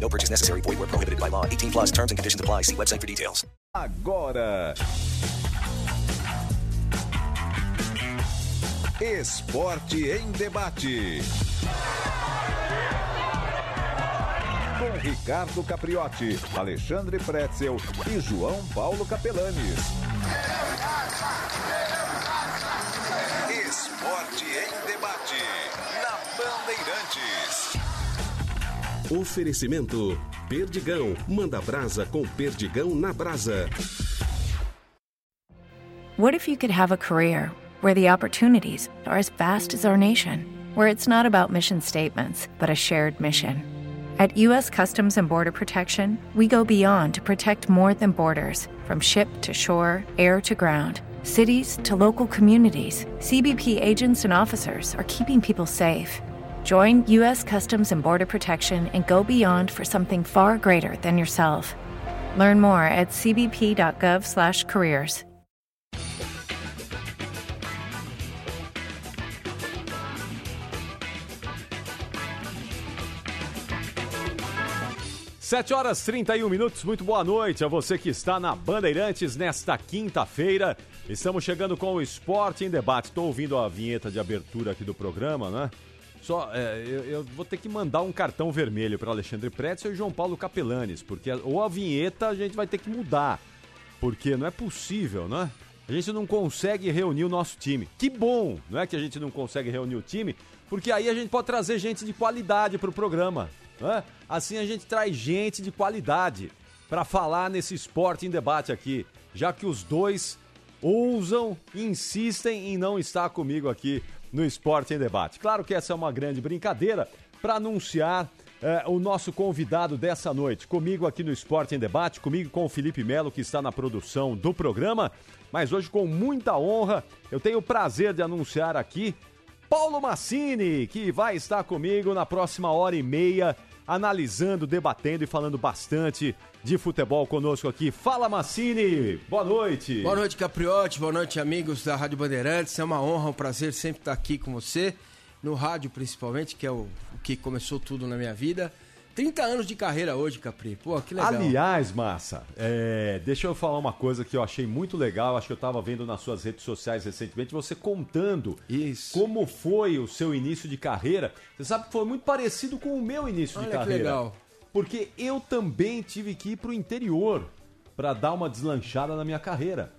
No purchase necessary. Void where prohibited by law. 18 plus terms and conditions apply. See website for details. Agora. Esporte em debate. Com Ricardo Capriotti, Alexandre Pretzel e João Paulo Capelanes. Esporte em debate. Na Bandeirantes. Oferecimento Perdigão. Manda brasa com Perdigão na brasa. What if you could have a career where the opportunities are as vast as our nation, where it's not about mission statements, but a shared mission? At U.S. Customs and Border Protection, we go beyond to protect more than borders from ship to shore, air to ground. Cities to local communities, CBP agents and officers are keeping people safe. Join U.S. Customs and Border Protection and go beyond for something far greater than yourself. Learn more at cbp.gov/careers. Sete horas 31 minutos, muito boa noite a você que está na Bandeirantes nesta quinta-feira. Estamos chegando com o Esporte em Debate. Estou ouvindo a vinheta de abertura aqui do programa, né? Só, é, eu, eu vou ter que mandar um cartão vermelho para Alexandre Pretzel e João Paulo Capelanes, porque ou a vinheta a gente vai ter que mudar, porque não é possível, né? A gente não consegue reunir o nosso time. Que bom, não é que a gente não consegue reunir o time, porque aí a gente pode trazer gente de qualidade para o programa. Né? Assim a gente traz gente de qualidade para falar nesse esporte em debate aqui, já que os dois ousam, insistem em não estar comigo aqui no Esporte em Debate. Claro que essa é uma grande brincadeira para anunciar eh, o nosso convidado dessa noite. Comigo aqui no Esporte em Debate, comigo com o Felipe Melo, que está na produção do programa. Mas hoje, com muita honra, eu tenho o prazer de anunciar aqui Paulo Massini, que vai estar comigo na próxima hora e meia, analisando, debatendo e falando bastante de futebol conosco aqui. Fala Massini, boa noite. Boa noite, Capriotti. Boa noite, amigos da Rádio Bandeirantes. É uma honra, um prazer sempre estar aqui com você, no rádio principalmente, que é o, o que começou tudo na minha vida. 30 anos de carreira hoje, Capri. Pô, que legal. Aliás, Massa, é, deixa eu falar uma coisa que eu achei muito legal. Acho que eu estava vendo nas suas redes sociais recentemente, você contando Isso. como foi o seu início de carreira. Você sabe que foi muito parecido com o meu início Olha de que carreira. legal. Porque eu também tive que ir para o interior para dar uma deslanchada na minha carreira.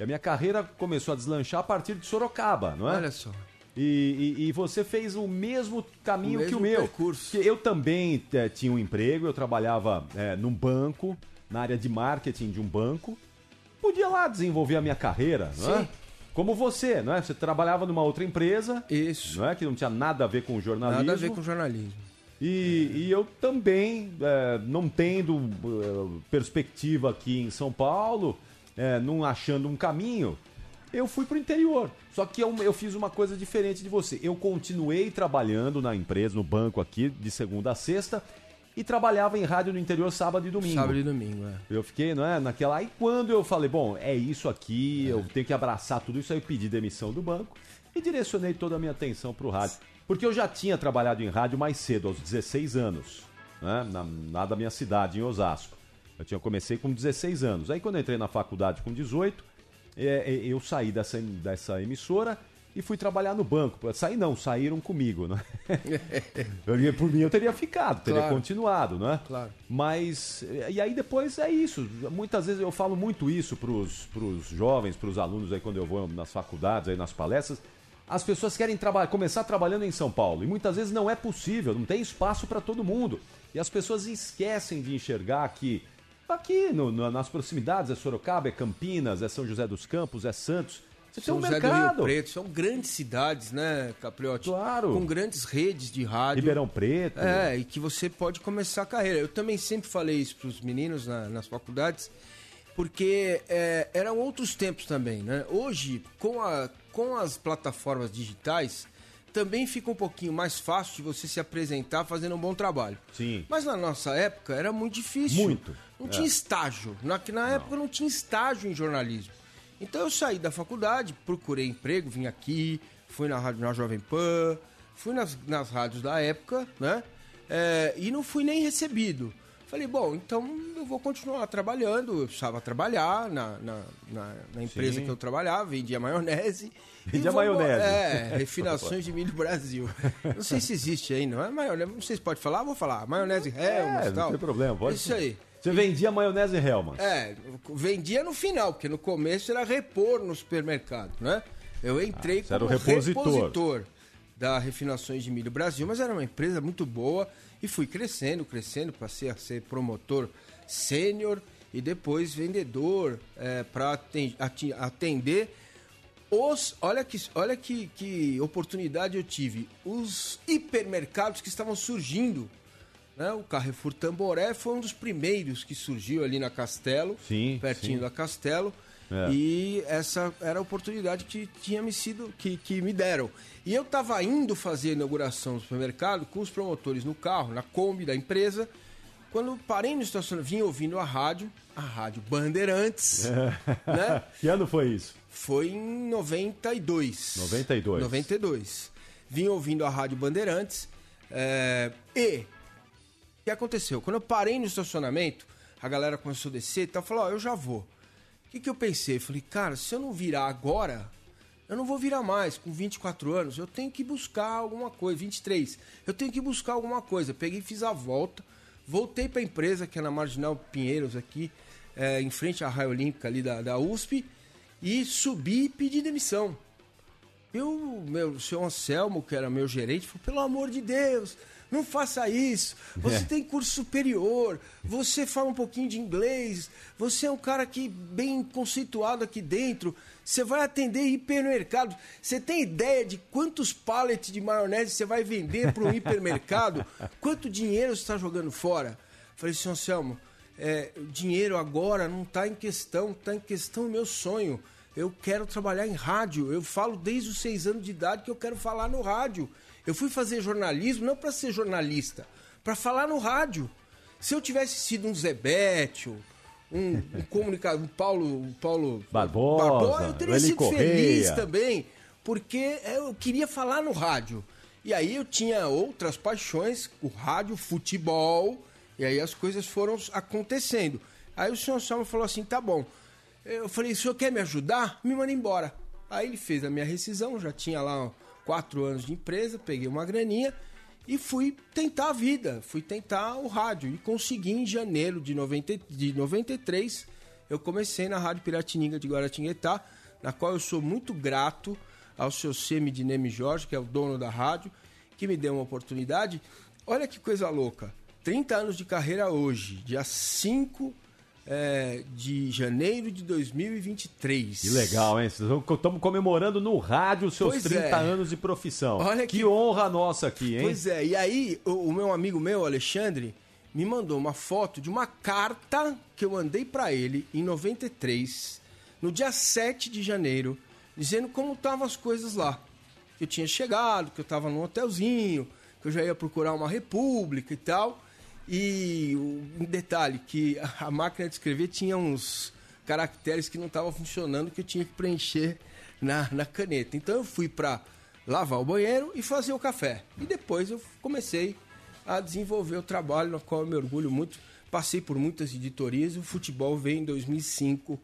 E a minha carreira começou a deslanchar a partir de Sorocaba, não é? Olha só. E, e- e você fez o mesmo caminho O que o mesmo meu. percurso. Que eu também eh, tinha um emprego, eu trabalhava eh, num banco, na área de marketing de um banco. Podia lá desenvolver a minha carreira, não é? Sim. Como você, não é? Você trabalhava numa outra empresa, Isso. não é? Que não tinha nada a ver com jornalismo. Nada a ver com jornalismo. E, e eu também, é, não tendo é, perspectiva aqui em São Paulo, é, não achando um caminho, eu fui pro interior. Só que eu, eu fiz uma coisa diferente de você. Eu continuei trabalhando na empresa, no banco aqui, de segunda a sexta, e trabalhava em rádio no interior sábado e domingo. Sábado e domingo, é. Eu fiquei, não é, naquela. Aí quando eu falei, bom, é isso aqui, eu tenho que abraçar tudo isso, aí eu pedi demissão do banco e direcionei toda a minha atenção pro rádio. Porque eu já tinha trabalhado em rádio mais cedo, aos 16 anos, né, na, lá da minha cidade, em Osasco. Eu tinha comecei com 16 anos. Aí quando eu entrei na faculdade com 18, é, é, eu saí dessa, dessa emissora e fui trabalhar no banco. Saí não, saíram comigo, né? Por mim eu teria ficado, teria Claro. continuado, né? Claro. Mas, e aí depois é isso. Muitas vezes eu falo muito isso pros, pros jovens, pros alunos aí quando eu vou nas faculdades, aí nas palestras. As pessoas querem trabalhar, começar trabalhando em São Paulo e muitas vezes não é possível, não tem espaço para todo mundo. E as pessoas esquecem de enxergar que aqui no- no- nas proximidades é Sorocaba, é Campinas, é São José dos Campos, é Santos. Você São tem um José do Rio mercado. Preto, são grandes cidades, né, Capriotti? Claro. Com grandes redes de rádio. Ribeirão Preto. É, e que você pode começar a carreira. Eu também sempre falei isso para os meninos na- nas faculdades, porque é, eram outros tempos também, né? Hoje, com, a, com as plataformas digitais, também fica um pouquinho mais fácil de você se apresentar fazendo um bom trabalho. Sim. Mas na nossa época era muito difícil. Muito. Não É. tinha estágio. Na, na época não tinha estágio em jornalismo. Então eu saí da faculdade, procurei emprego, vim aqui, fui na rádio na Jovem Pan, fui nas, nas rádios da época, né? É, e não fui nem recebido. Falei, bom, então eu vou continuar trabalhando. Eu precisava trabalhar na, na, na- na empresa Sim. que eu trabalhava, vendia maionese. Vendia vou- maionese. É, refinações de milho Brasil. Não sei se existe aí, não é maionese. Não sei se pode falar, vou falar. Maionese Helmut É, e tal. não tem problema. Pode Isso aí. Você vendia maionese Hellman. É, vendia no final, porque no começo era repor no supermercado, né? Eu entrei Ah, como o repositor. repositor da Refinações de Milho Brasil, mas era uma empresa muito boa e fui crescendo, crescendo, passei a ser promotor sênior e depois vendedor para atender os. Olha que, olha que, que oportunidade eu tive. Os hipermercados que estavam surgindo. Né? O Carrefour Tamboré foi um dos primeiros que surgiu ali na Castelo, Sim, pertinho sim. da Castelo. É. E essa era a oportunidade que tinha me sido que, que me deram. E eu estava indo fazer a inauguração do supermercado com os promotores no carro, na Kombi da empresa. Quando parei no estacionamento, vim ouvindo a rádio, a rádio Bandeirantes, né? Que ano foi isso? Foi em 92. 92. 92. Vim ouvindo a Rádio Bandeirantes. é, e o que aconteceu? Quando eu parei no estacionamento, a galera começou a descer e tal. Falou, ó, eu já vou. O que, que eu pensei? Falei, cara, se eu não virar agora, eu não vou virar mais. Com 24 anos, eu tenho que buscar alguma coisa. 23. Eu tenho que buscar alguma coisa. Peguei fiz a volta. Voltei para a empresa, que é na Marginal Pinheiros, aqui, é, em frente à Raia Olímpica ali da, da USP. E subi e pedi demissão. E o meu, o senhor Anselmo, que era meu gerente, falou: pelo amor de Deus, não faça isso. Você É. tem curso superior, você fala um pouquinho de inglês, você é um cara que bem conceituado aqui dentro, você vai atender hipermercado. Você tem ideia de quantos pallets de maionese você vai vender para um hipermercado? Quanto dinheiro você está jogando fora? Falei, senhor Anselmo, é, dinheiro agora não está em questão, está em questão o meu sonho. Eu quero trabalhar em rádio. Eu falo desde os seis anos de idade que eu quero falar no rádio. Eu fui fazer jornalismo não para ser jornalista, para falar no rádio. Se eu tivesse sido um Zebetio, um, um comunicador, um Paulo, um Paulo Barbosa, eu teria Eli sido Correia. feliz também, porque eu queria falar no rádio. E aí eu tinha outras paixões, o rádio, o futebol, e aí as coisas foram acontecendo. Aí o senhor Salmo falou assim: tá bom. Eu falei: o senhor quer me ajudar? Me manda embora. Aí ele fez a minha rescisão, já tinha lá quatro anos de empresa, peguei uma graninha e fui tentar a vida, fui tentar o rádio. E consegui em janeiro de, 90, de 93, eu comecei na Rádio Piratininga de Guaratinguetá, na qual eu sou muito grato ao seu Semidineme Jorge, que é o dono da rádio, que me deu uma oportunidade. Olha que coisa louca. 30 anos de carreira hoje, dia 5 é, de janeiro de 2023. Que legal, hein? Estamos comemorando no rádio os seus Pois 30 é. anos de profissão. Olha que... que- honra nossa aqui, hein? Pois é, e aí o, o meu amigo meu, Alexandre, me mandou uma foto de uma carta que eu mandei pra ele em 93, no dia 7 de janeiro, dizendo como estavam as coisas lá. Que eu tinha chegado, que eu tava num hotelzinho, que eu já ia procurar uma república e tal. E um detalhe, que a máquina de escrever tinha uns caracteres que não estavam funcionando, que eu tinha que preencher na, na caneta. Então eu fui pra lavar o banheiro e fazer o café. E depois eu comecei a desenvolver o trabalho, no qual eu me orgulho muito. Passei por muitas editorias o futebol veio em 2005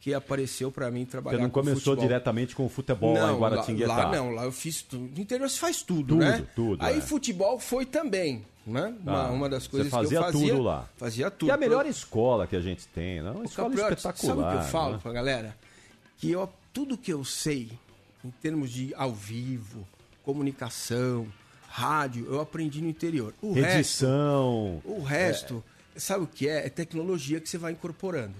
que apareceu para mim trabalhar Você não com começou diretamente com o futebol lá em Guaratinguetá? Lá, lá não, lá eu fiz tudo. No interior você faz tudo, Tudo, né? tudo, Aí é. futebol foi também, né? Uma, Ah, uma das coisas fazia que eu fazia. tudo lá. Fazia tudo. Que é a melhor escola que a gente tem, né? Uma Ô, escola espetacular. Sabe o que eu falo né? pra galera? Que eu, tudo que eu sei, em termos de ao vivo, comunicação, rádio, eu aprendi no interior. O resto, Edição. o resto sabe o que é? É tecnologia que você vai incorporando.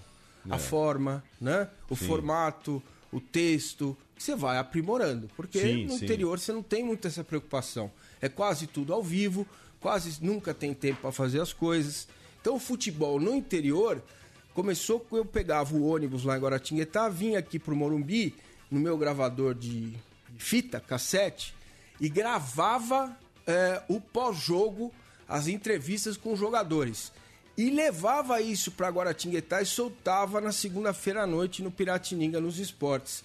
A forma, né? O É. Sim. formato, o texto, você vai aprimorando. Porque Sim, no sim. interior você não tem muito essa preocupação. É quase tudo ao vivo, quase nunca tem tempo para fazer as coisas. Então o futebol no interior começou quando eu pegava o ônibus lá em Guaratinguetá, vinha aqui pro Morumbi, no meu gravador de fita, cassete, e gravava é, o pós-jogo, as entrevistas com os jogadores. E levava isso para Guaratinguetá e soltava na segunda-feira à noite no Piratininga, nos esportes.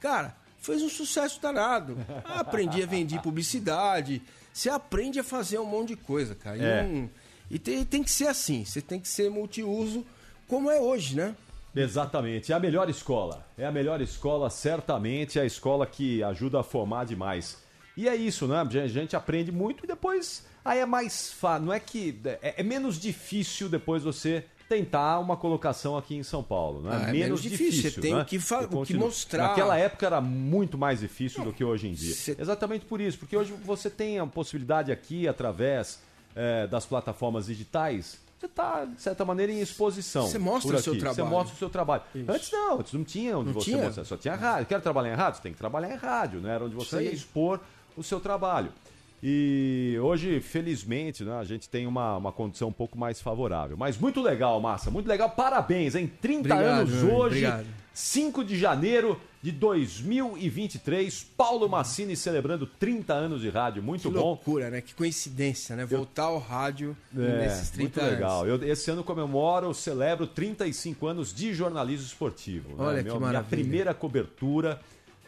Cara, fez um sucesso danado. Aprendi a vender publicidade. Você aprende a fazer um monte de coisa, cara. E, É. não- e tem, tem que ser assim. Você tem que ser multiuso, como é hoje, né? Exatamente. É a melhor escola. É a melhor escola, certamente. É a escola que ajuda a formar demais. E é isso, né? A gente aprende muito e depois. Aí é mais fácil. Não é que. É, é menos difícil depois você tentar uma colocação aqui em São Paulo, né? Ah, é menos difícil, você tem o que que mostrar. Naquela época era muito mais difícil do que hoje em dia. Cê- Exatamente por isso, porque hoje você tem a possibilidade aqui, através eh, das plataformas digitais, você está, de certa maneira, em exposição. Você mostra o seu trabalho. Você mostra o seu trabalho. Isso. Antes não, antes não tinha onde Não você tinha? mostrar, só tinha rádio. Quero trabalhar em rádio? Você tem que trabalhar em rádio, né? Era onde você ia expor o seu trabalho. E hoje, felizmente, né, a gente tem uma, uma condição um pouco mais favorável. Mas muito legal, Massa, muito legal. Parabéns, hein? 30 Obrigado, anos meu hoje, obrigado. 5 de janeiro de 2023. Paulo Massini celebrando 30 anos de rádio. Muito Que bom. loucura, né? Que coincidência, né? Voltar ao rádio É, nesses 30 muito legal. anos. Eu, esse ano comemoro, celebro 35 anos de jornalismo esportivo. né? Olha que Minha maravilha. primeira cobertura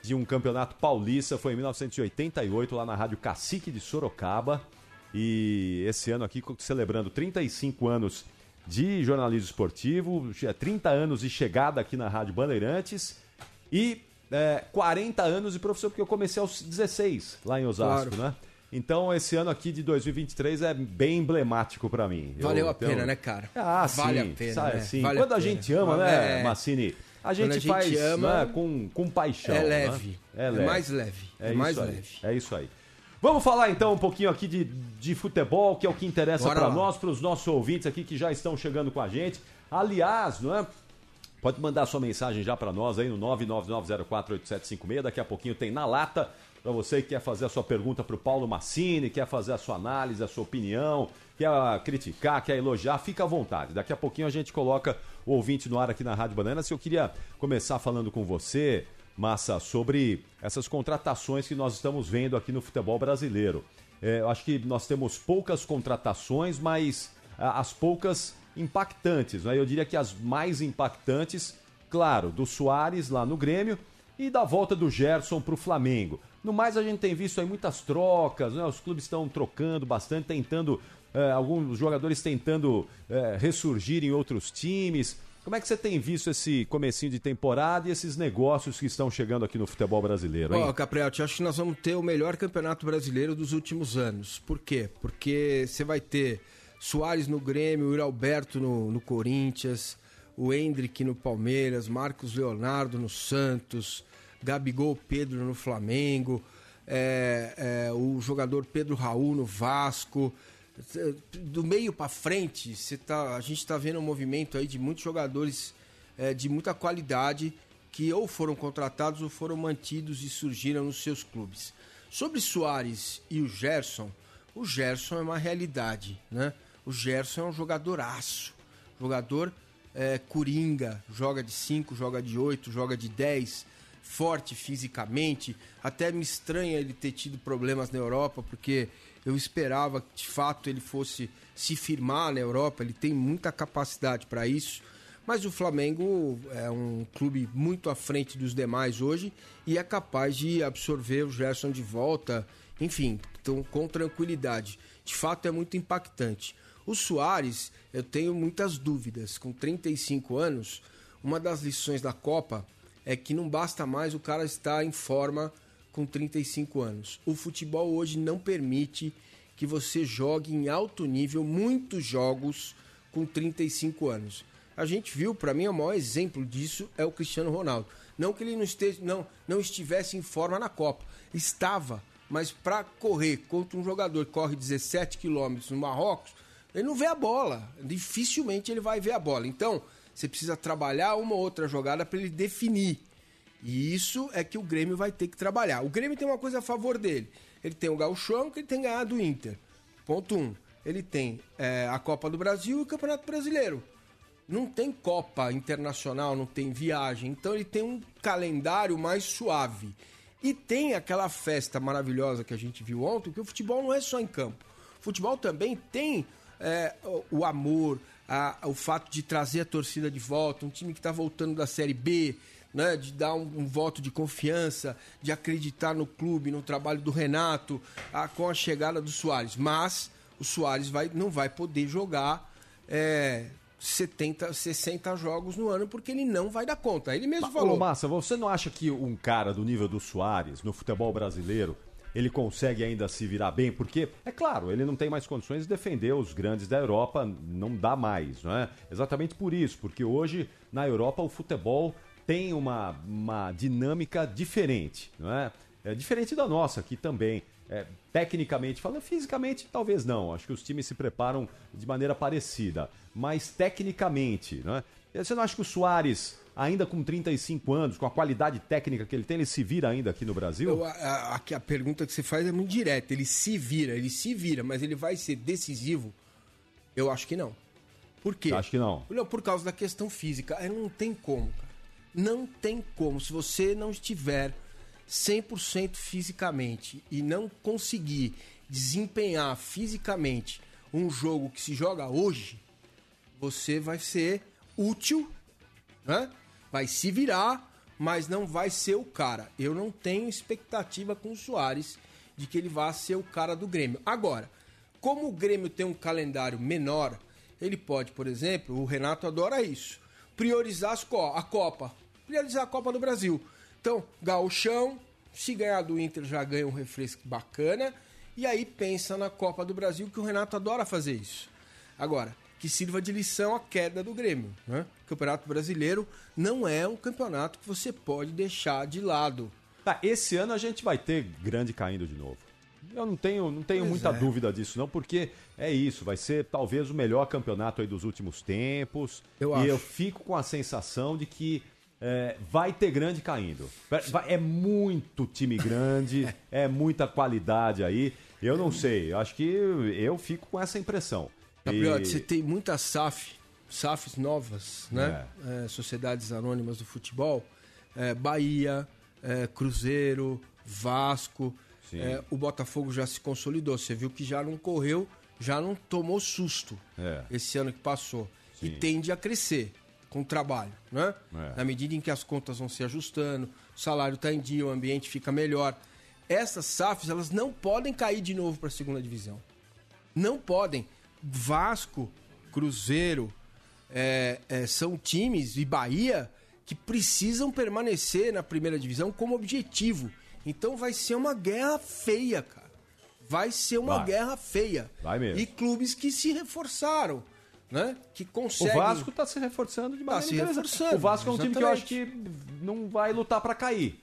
de um campeonato paulista foi em 1988, lá na Rádio Cacique de Sorocaba. E esse ano aqui celebrando 35 anos de jornalismo esportivo, é 30 anos de chegada aqui na Rádio Bandeirantes e é, 40 anos de professor, porque eu comecei aos 16 lá em Osasco, Claro. né? Então esse ano aqui de 2023 é bem emblemático pra mim. Eu Valeu a tenho- pena, né, cara? Ah, Vale sim, a pena, né? sim. Vale a Quando a, pena. gente ama, Vale- né, é. Massini? A gente, a gente faz ama, né, com, com paixão. É né? leve. É É leve. mais leve. É, É mais aí. leve. É isso aí. Vamos falar então um pouquinho aqui de, de futebol, que é o que interessa para nós, para os nossos ouvintes aqui que já estão chegando com a gente. Aliás, não é? Pode mandar sua mensagem já para nós aí no 999048756. Daqui a pouquinho tem na lata para você que quer fazer a sua pergunta para o Paulo Massini, quer fazer a sua análise, a sua opinião, quer criticar, quer elogiar, fica à vontade. Daqui a pouquinho a gente coloca o ouvinte no ar aqui na Rádio Bananas. Eu queria começar falando com você, Massa, sobre essas contratações que nós estamos vendo aqui no futebol brasileiro. É, eu acho que nós temos poucas contratações, mas as poucas impactantes. Né? Eu diria que as mais impactantes, claro, do Soares lá no Grêmio e da volta do Gerson para o Flamengo. No mais, a gente tem visto aí muitas trocas, né? os clubes estão trocando bastante, tentando, eh, alguns jogadores tentando eh, ressurgir em outros times. Como é que você tem visto esse comecinho de temporada e esses negócios que estão chegando aqui no futebol brasileiro? Ó, Capriotti, acho que nós vamos ter o melhor campeonato brasileiro dos últimos anos. Por quê? Porque você vai ter Soares no Grêmio, o Alberto no, no Corinthians, o Hendrick no Palmeiras, Marcos Leonardo no Santos, Gabigol Pedro no Flamengo, é, é, o jogador Pedro Raul no Vasco. Do meio para frente, você tá, a gente está vendo um movimento aí de muitos jogadores é, de muita qualidade que ou foram contratados ou foram mantidos e surgiram nos seus clubes. Sobre Soares e o Gerson, o Gerson é uma realidade, né? O Gerson é um jogadoraço, jogador é, coringa, joga de 5, joga de 8, joga de 10, forte fisicamente. Até me estranha ele ter tido problemas na Europa, porque eu esperava que de fato ele fosse se firmar na Europa, ele tem muita capacidade para isso. Mas o Flamengo é um clube muito à frente dos demais hoje e é capaz de absorver o Gerson de volta, enfim, então, com tranquilidade. De fato é muito impactante. O Soares, eu tenho muitas dúvidas. Com 35 anos, uma das lições da Copa é que não basta mais o cara estar em forma com 35 anos. O futebol hoje não permite que você jogue em alto nível muitos jogos com 35 anos. A gente viu, para mim, o maior exemplo disso é o Cristiano Ronaldo. Não que ele não, esteja, não, não estivesse em forma na Copa, estava, mas para correr contra um jogador que corre 17 quilômetros no Marrocos, ele não vê a bola. Dificilmente ele vai ver a bola. Então, você precisa trabalhar uma ou outra jogada para ele definir. E isso é que o Grêmio vai ter que trabalhar. O Grêmio tem uma coisa a favor dele. Ele tem o Gauchão, que ele tem ganhado do Inter. Ponto 1. Um. Ele tem é, a Copa do Brasil e o Campeonato Brasileiro. Não tem Copa Internacional, não tem viagem. Então ele tem um calendário mais suave. E tem aquela festa maravilhosa que a gente viu ontem, que o futebol não é só em campo. O futebol também tem é, o, o amor, a, o fato de trazer a torcida de volta, um time que está voltando da Série B, né, de dar um, um, voto de confiança, de acreditar no clube, no trabalho do Renato, a, com a chegada do Soares. Mas o Soares vai, não vai poder jogar é, 70, 60 jogos no ano porque ele não vai dar conta. Ele mesmo Mas, falou. Ô, Massa, você não acha que um cara do nível do Soares no futebol brasileiro ele consegue ainda se virar bem, porque, é claro, ele não tem mais condições de defender os grandes da Europa, não dá mais, não é? Exatamente por isso, porque hoje na Europa o futebol tem uma, uma dinâmica diferente, não é? É diferente da nossa aqui também. É, tecnicamente falando, fisicamente talvez não. Acho que os times se preparam de maneira parecida. Mas tecnicamente, não é? Você não acha que o Soares ainda com 35 anos, com a qualidade técnica que ele tem, ele se vira ainda aqui no Brasil? Eu, a, a, a, pergunta que você faz é muito direta. Ele se vira, ele se vira, mas ele vai ser decisivo? Eu acho que não. Por quê? Acho que não. Não, por causa da questão física. É, não tem como, cara. Não tem como. Se você não estiver 100% fisicamente e não conseguir desempenhar fisicamente um jogo que se joga hoje, você vai ser útil, né? Vai se virar, mas não vai ser o cara. Eu não tenho expectativa com o Soares de que ele vá ser o cara do Grêmio. Agora, como o Grêmio tem um calendário menor, ele pode, por exemplo, o Renato adora isso, priorizar co a Copa, priorizar a Copa do Brasil. Então, gauchão, se ganhar do Inter já ganha um refresco bacana, e aí pensa na Copa do Brasil, que o Renato adora fazer isso. Agora, que sirva de lição a queda do Grêmio. Né? O Campeonato Brasileiro não é um campeonato que você pode deixar de lado. Tá, esse ano a gente vai ter grande caindo de novo. Eu não tenho, não tenho muita é. dúvida disso, não, porque é isso, vai ser talvez o melhor campeonato aí dos últimos tempos. Eu e acho. eu fico com a sensação de que é, vai ter grande caindo. É muito time grande, é muita qualidade aí. Eu não sei, acho que eu fico com essa impressão. Gabriel, e... você tem muitas SAF, SAFs novas, né? É. É, Sociedades Anônimas do Futebol. É, Bahia, é, Cruzeiro, Vasco. É, o Botafogo já se consolidou. Você viu que já não correu, já não tomou susto É. esse ano que passou. Sim. E tende a crescer com o trabalho, né? Na medida em que as contas vão se ajustando, o salário está em dia, o ambiente fica melhor. Essas SAFs, elas não podem cair de novo para a segunda divisão. Não podem. Vasco, Cruzeiro, é, é, são times e Bahia que precisam permanecer na primeira divisão como objetivo. Então vai ser uma guerra feia, cara. Vai ser uma Vai. guerra feia. Vai mesmo. E clubes que se reforçaram, né? Que O conseguem. Vasco está se reforçando de Tá maneira se interessante. reforçando, O Vasco é um time que eu acho exatamente. que não vai lutar para cair.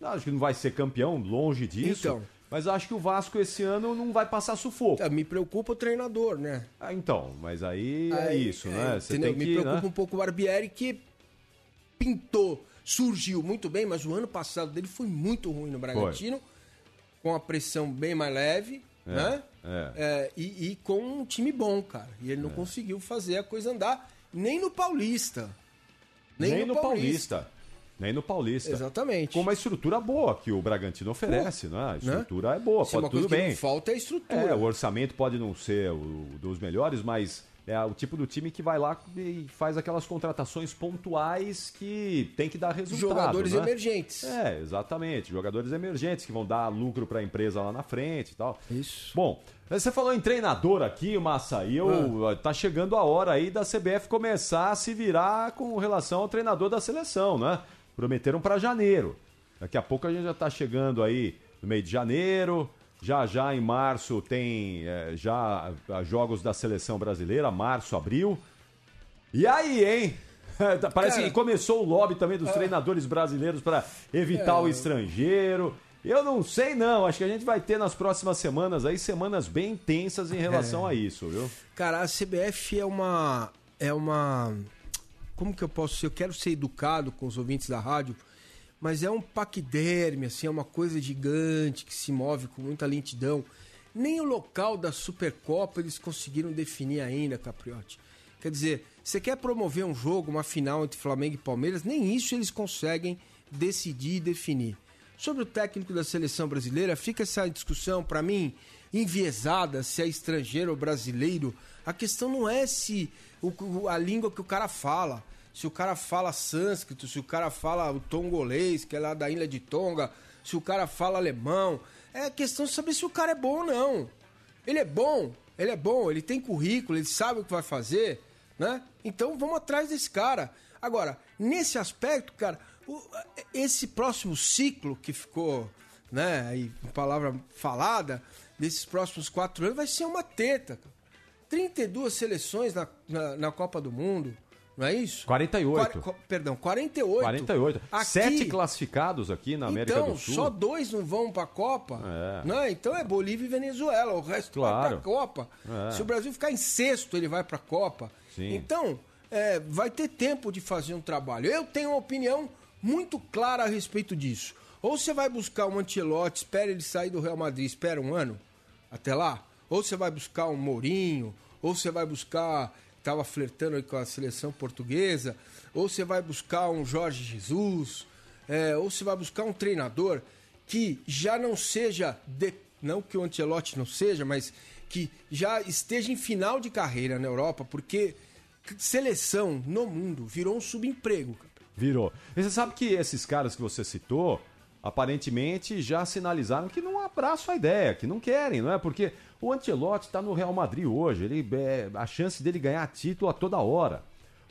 Eu Acho que não vai ser campeão, longe disso. Então. Mas acho que o Vasco esse ano não vai passar sufoco. Ah, Me preocupa o treinador, né? Ah, então, mas aí, é Aí, isso, né? Você entendeu? tem Me que, preocupa né? um pouco o Barbieri que pintou, surgiu muito bem, mas o ano passado dele foi muito ruim no Bragantino, com a pressão bem mais leve, né? é. É, e, e com um time bom, cara. E ele não conseguiu fazer a coisa andar nem no Paulista. Nem, no Paulista. Nem no Paulista. Exatamente. Com uma estrutura boa que o Bragantino oferece, né? A estrutura é boa, Se uma pode coisa tudo que bem. não falta é a estrutura. É, o orçamento pode não ser o dos melhores, mas é o tipo do time que vai lá e faz aquelas contratações pontuais que tem que dar resultado. Jogadores né? emergentes. É, exatamente. Jogadores emergentes que vão dar lucro para a empresa lá na frente e tal. Isso. Bom, você falou em treinador aqui, Massa, e eu, Ah. tá chegando a hora aí da CBF começar a se virar com relação ao treinador da seleção, né? Prometeram para janeiro. Daqui a pouco a gente já tá chegando aí no meio de janeiro. Já já em março tem é, já jogos da seleção brasileira, março, abril. E aí, hein? Parece Cara, que começou o lobby também dos treinadores brasileiros para evitar o estrangeiro. Eu não sei não, acho que a gente vai ter nas próximas semanas aí semanas bem intensas em relação a isso, viu? Cara, a CBF é uma. É uma. Como que eu posso ser? Eu quero ser educado com os ouvintes da rádio, mas é um paquiderme, assim, é uma coisa gigante que se move com muita lentidão. Nem o local da Supercopa eles conseguiram definir ainda, Capriotti. Quer dizer, você quer promover um jogo, uma final entre Flamengo e Palmeiras, nem isso eles conseguem decidir e definir. Sobre o técnico da seleção brasileira, fica essa discussão, para mim, enviesada, se é estrangeiro ou brasileiro. A questão não é se o- a língua que o cara fala, se o cara fala sânscrito, se o cara fala o tongolês, que é lá da ilha de Tonga, se o cara fala alemão. É a questão de saber se o cara é bom ou não. Ele é bom, ele é bom, ele tem currículo, ele sabe o que vai fazer, né? Então vamos atrás desse cara. Agora, nesse aspecto, cara, esse próximo ciclo que ficou, né, aí, palavra falada, desses próximos quatro anos, vai ser uma teta. cara. 32 seleções na, na, na Copa do Mundo, não é isso? 48. Qua- qua- perdão, 48. 48. Aqui- Sete classificados aqui na América então, do Sul. só dois não vão pra Copa. É. Né? Então é Bolívia e Venezuela. O resto Claro. vai pra Copa. É. Se o Brasil ficar em sexto, ele vai pra Copa. Sim. Então, é, vai ter tempo de fazer um trabalho. Eu tenho uma opinião muito clara a respeito disso. Ou você vai buscar um Ancelotti, espera ele sair do Real Madrid, espera um ano até lá. Ou você vai buscar um Mourinho, ou você vai buscar estava flertando com a seleção portuguesa, ou você vai buscar um Jorge Jesus, é, ou você vai buscar um treinador que já não seja, de- não que o Ancelotti não seja, mas que já esteja em final de carreira na Europa, porque seleção no mundo virou um subemprego. cara. Virou. E você sabe que esses caras que você citou, aparentemente já sinalizaram que não abraçam a ideia, que não querem, não é? Porque o Ancelotti está no Real Madrid hoje, ele, é, a chance dele ganhar título a toda hora.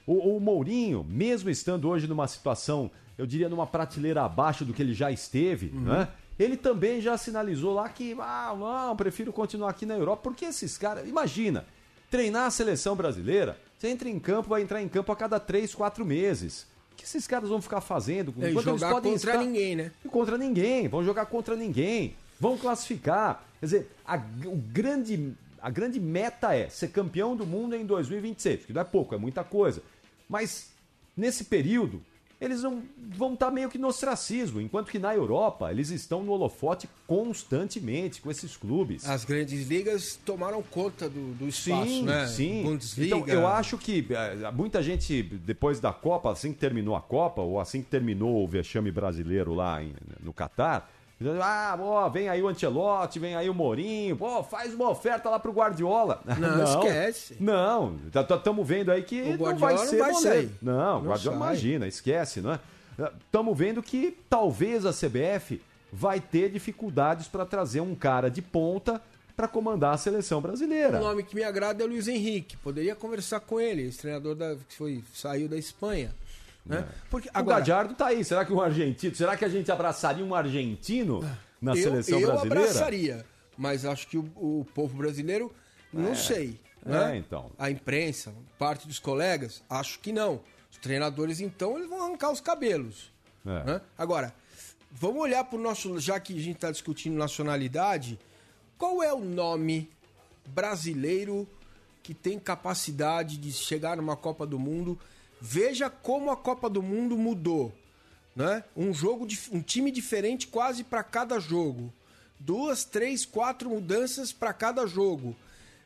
O, o Mourinho, mesmo estando hoje numa situação, eu diria numa prateleira abaixo do que ele já esteve, né? Ele também já sinalizou lá que, ah, não, prefiro continuar aqui na Europa, porque esses caras, imagina, treinar a seleção brasileira, você entra em campo, vai entrar em campo a cada três, quatro meses. O que esses caras vão ficar fazendo? É, Enquanto jogar podem contra estar- ninguém, né? contra ninguém, vão jogar contra ninguém, vão classificar. Quer dizer, a, o grande, a grande meta é ser campeão do mundo em 2026, que não é pouco, é muita coisa. Mas nesse período, eles vão, vão estar meio que no ostracismo, enquanto que na Europa eles estão no holofote constantemente com esses clubes. As grandes ligas tomaram conta do, do espaço, Sim, né? sim. Bundesliga. Então, eu acho que eh, muita gente, depois da Copa, assim que terminou a Copa, ou assim que terminou o vexame brasileiro lá no Catar, ah, ó, vem aí o Ancelotti, vem aí o Mourinho, pô, faz uma oferta lá pro Guardiola. Não, esquece. Não, estamos vendo aí que O não vai Guardiola não ser vai sair. Não, Não o Guardiola sai. imagina, esquece, não é? Estamos vendo que talvez a CBF vai ter dificuldades para trazer um cara de ponta para comandar a seleção brasileira. O nome que me agrada é o Luiz Henrique. Poderia conversar com ele, esse treinador da, que foi, saiu da Espanha. Né? Porque, O agora, Gadiardo tá aí. Será que um argentino? Será que a gente abraçaria um argentino na eu, seleção eu brasileira? abraçaria, mas acho que o, o povo brasileiro, não sei. né? É, então. A imprensa, parte dos colegas, acho que não. Os treinadores, então, eles vão arrancar os cabelos. É. né? Agora, vamos olhar para o nosso. Já que a gente está discutindo nacionalidade, qual é o nome brasileiro que tem capacidade de chegar numa Copa do Mundo? Veja como a Copa do Mundo mudou. Né? Um jogo, um time diferente quase para cada jogo. Duas, três, quatro mudanças para cada jogo.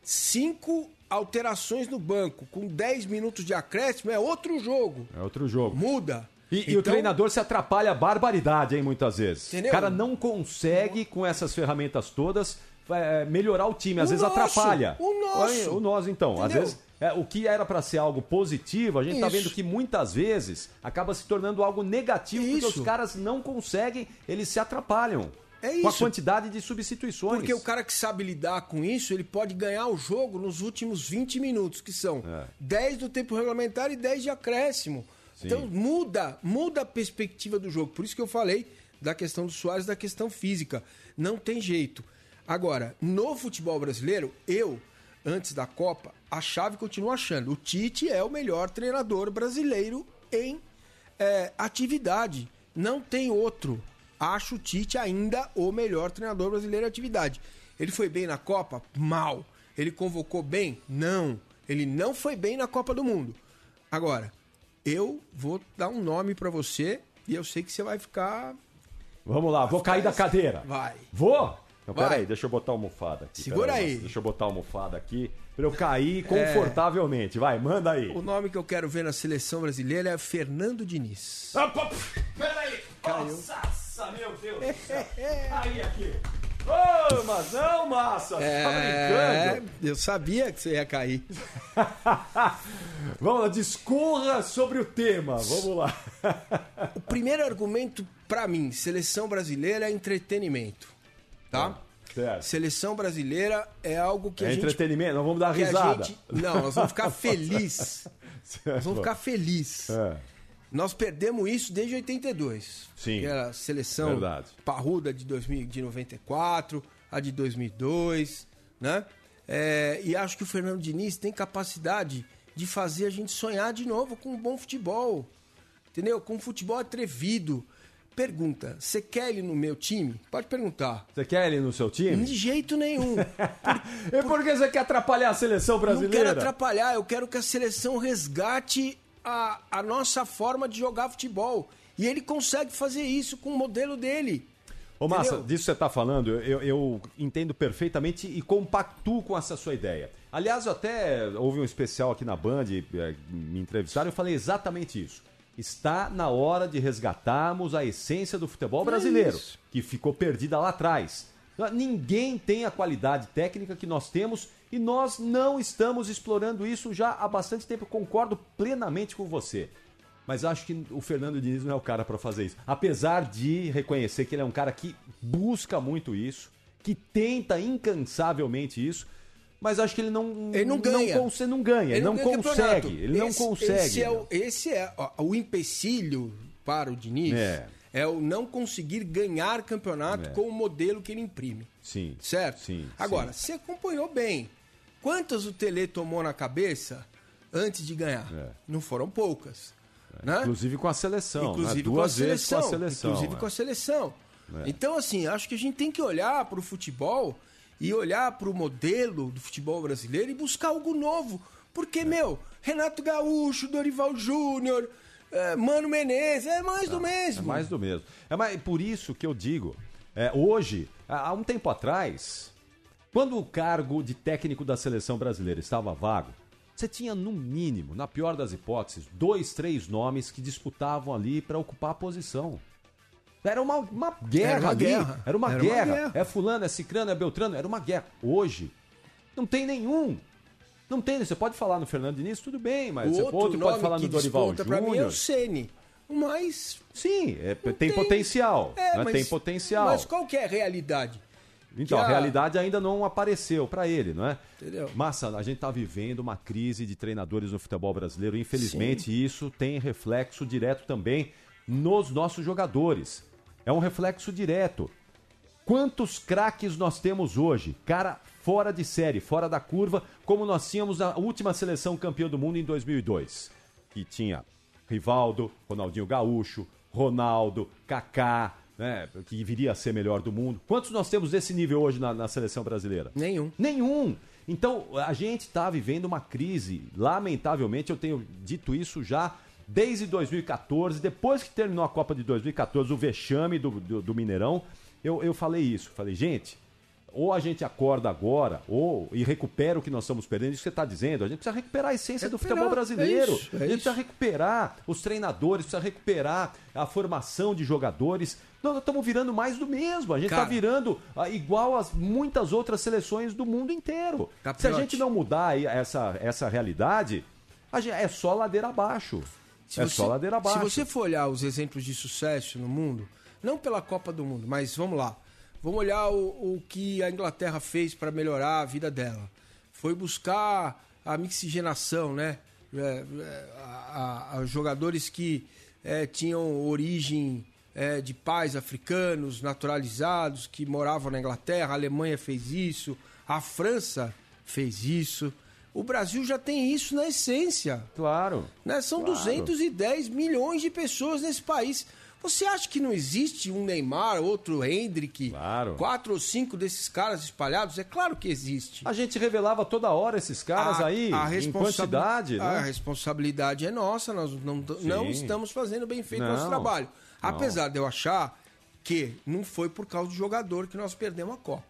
Cinco alterações no banco. Com 10 minutos de acréscimo é outro jogo. É outro jogo. Muda. E, e o Então, treinador se atrapalha a barbaridade, hein, muitas vezes. Entendeu? O cara não consegue, com essas ferramentas todas, é, melhorar o time. Às O vezes nosso, atrapalha. o nosso. O nosso, então. Às Entendeu? vezes é, o que era para ser algo positivo, a gente tá Isso. vendo que muitas vezes acaba se tornando algo negativo porque Isso. os caras não conseguem, eles se atrapalham. É Com a isso. quantidade de substituições. Porque o cara que sabe lidar com isso, ele pode ganhar o jogo nos últimos 20 minutos, que são É. 10 do tempo regulamentar e 10 de acréscimo. Sim. Então muda, muda a perspectiva do jogo. Por isso que eu falei da questão do Soares, da questão física. Não tem jeito. Agora, no futebol brasileiro, eu, antes da Copa, achava e continuo achando. O Tite é o melhor treinador brasileiro em é, atividade. Não tem outro. Acho o Tite ainda o melhor treinador brasileiro em atividade. Ele foi bem na Copa? Mal. Ele convocou bem? Não. Ele não foi bem na Copa do Mundo. Agora, eu vou dar um nome pra você e eu sei que você vai ficar. Vamos lá, vou cair da cadeira. Vai. Vou? Então, Vai. peraí, deixa eu botar a almofada aqui. Segura aí. Deixa eu botar a almofada aqui pra eu cair confortavelmente. Vai, manda aí. O nome que eu quero ver na seleção brasileira é Fernando Diniz. Opa, Peraí! Nossa, meu Deus do céu! Aí aqui! Ô, mas não, massa! Tá É, brincando? eu sabia que você ia cair. Vamos lá, discorra sobre o tema. Vamos lá. O primeiro argumento pra mim, seleção brasileira é entretenimento, tá? Certo. Seleção brasileira é algo que É a gente entretenimento, nós vamos dar risada. gente- não, nós vamos ficar felizes. Nós vamos ficar felizes. É. Nós perdemos isso desde 82. Sim. Que era a seleção Verdade. parruda de, 2000, de 94, a de 2002, né? É, e acho que o Fernando Diniz tem capacidade de fazer a gente sonhar de novo com um bom futebol. Entendeu? Com um futebol atrevido. Pergunta, você quer ele no meu time? Pode perguntar. Você quer ele no seu time? De jeito nenhum. E por que você quer atrapalhar a seleção Não brasileira? quero atrapalhar, eu quero que a seleção resgate a, a nossa forma de jogar futebol. E ele consegue fazer isso com o modelo dele. Ô, Massa, Entendeu? disso que você está falando, eu, eu entendo perfeitamente e compactuo com essa sua ideia. Aliás, até houve um especial aqui na Band, eh, me entrevistaram e eu falei exatamente isso. Está na hora de resgatarmos a essência do futebol brasileiro, isso. que ficou perdida lá atrás. Ninguém tem a qualidade técnica que nós temos e nós não estamos explorando isso já há bastante tempo. Eu concordo plenamente com você. Mas acho que o Fernando Diniz não é o cara para fazer isso. Apesar de reconhecer que ele é um cara que busca muito isso, que tenta incansavelmente isso, mas acho que ele não Ele não ganha. Não, conse- não ganha, ele não, ganha consegue, ele não Esse- consegue. Esse é, o, esse é ó, o empecilho para o Diniz. É. É. o não conseguir ganhar campeonato É. com o modelo que ele imprime. Sim. Certo? Sim. Agora, sim. você acompanhou bem. Quantas o Tele tomou na cabeça antes de ganhar? É. Não foram poucas. Né? Inclusive com a seleção, Inclusive né? com a duas vezes seleção. com a seleção. Inclusive é. com a seleção. Então, assim, acho que a gente tem que olhar para o futebol e olhar para o modelo do futebol brasileiro e buscar algo novo. Porque, É. meu, Renato Gaúcho, Dorival Júnior, eh, Mano Menezes, é mais do É mesmo. mais do mesmo. É mais, por isso que eu digo, é, hoje, há há um tempo atrás, quando o cargo de técnico da seleção brasileira estava vago, você tinha no mínimo, na pior das hipóteses, dois, três nomes que disputavam ali para ocupar a posição. Era uma, uma guerra Era uma ali. guerra. Era uma Era uma guerra. guerra. É fulano, é cicrano, é beltrano. Era uma guerra. Hoje, não tem nenhum. Não tem. Você pode falar no Fernando Diniz, tudo bem, mas O você outro, outro pode falar no Dorival pra mim é Júnior. o Ceni. Mas Sim, é, tem, tem. potencial. É, né? mas- tem potencial. Mas qual que é a realidade? Então, a a- realidade ainda não apareceu para ele, não é? Entendeu? Massa, a gente tá vivendo uma crise de treinadores no futebol brasileiro. Infelizmente, isso tem reflexo direto também nos nossos jogadores. É um reflexo direto. Quantos craques nós temos hoje? Cara fora de série, fora da curva, como nós tínhamos na última seleção campeã do mundo em 2002. Que tinha Rivaldo, Ronaldinho Gaúcho, Ronaldo, Kaká, né, que viria a ser melhor do mundo. Quantos nós temos desse nível hoje na, na seleção brasileira? Nenhum. Nenhum. Então, a gente está vivendo uma crise. Lamentavelmente, eu tenho dito isso já desde 2014. Depois que terminou a Copa de 2014, o vexame do, do, do Mineirão, eu, eu falei isso. Falei, gente, ou a gente acorda agora, ou e recupera o que nós estamos perdendo, isso que você está dizendo. A gente precisa recuperar a essência do Recuperar, futebol brasileiro. é isso, é a gente isso. precisa recuperar os treinadores, precisa recuperar a formação de jogadores. Nós estamos virando mais do mesmo. A gente está virando ah, igual as muitas outras seleções do mundo inteiro. Se a gente não mudar essa, essa realidade, a gente- é só ladeira abaixo. Se é você- só ladeira abaixo. Se você for olhar os exemplos de sucesso no mundo, não pela Copa do Mundo, mas vamos lá. Vamos olhar o, o que a Inglaterra fez para melhorar a vida dela. Foi buscar a mixigenação, né? É, é, a- a- a jogadores que é, tinham origem é, de pais africanos, naturalizados, que moravam na Inglaterra. A Alemanha fez isso, a França fez isso. O Brasil já tem isso na essência Claro. né? São Claro. 210 milhões de pessoas nesse país. Você acha que não existe um Neymar, outro Hendrick, Claro. quatro ou cinco desses caras espalhados? É claro que existe. A gente revelava toda hora esses caras A- aí, a em quantidade, A né? responsabilidade é nossa, nós não, não estamos fazendo bem feito Não, nosso trabalho. não. Apesar de eu achar que não foi por causa do jogador que nós perdemos a Copa.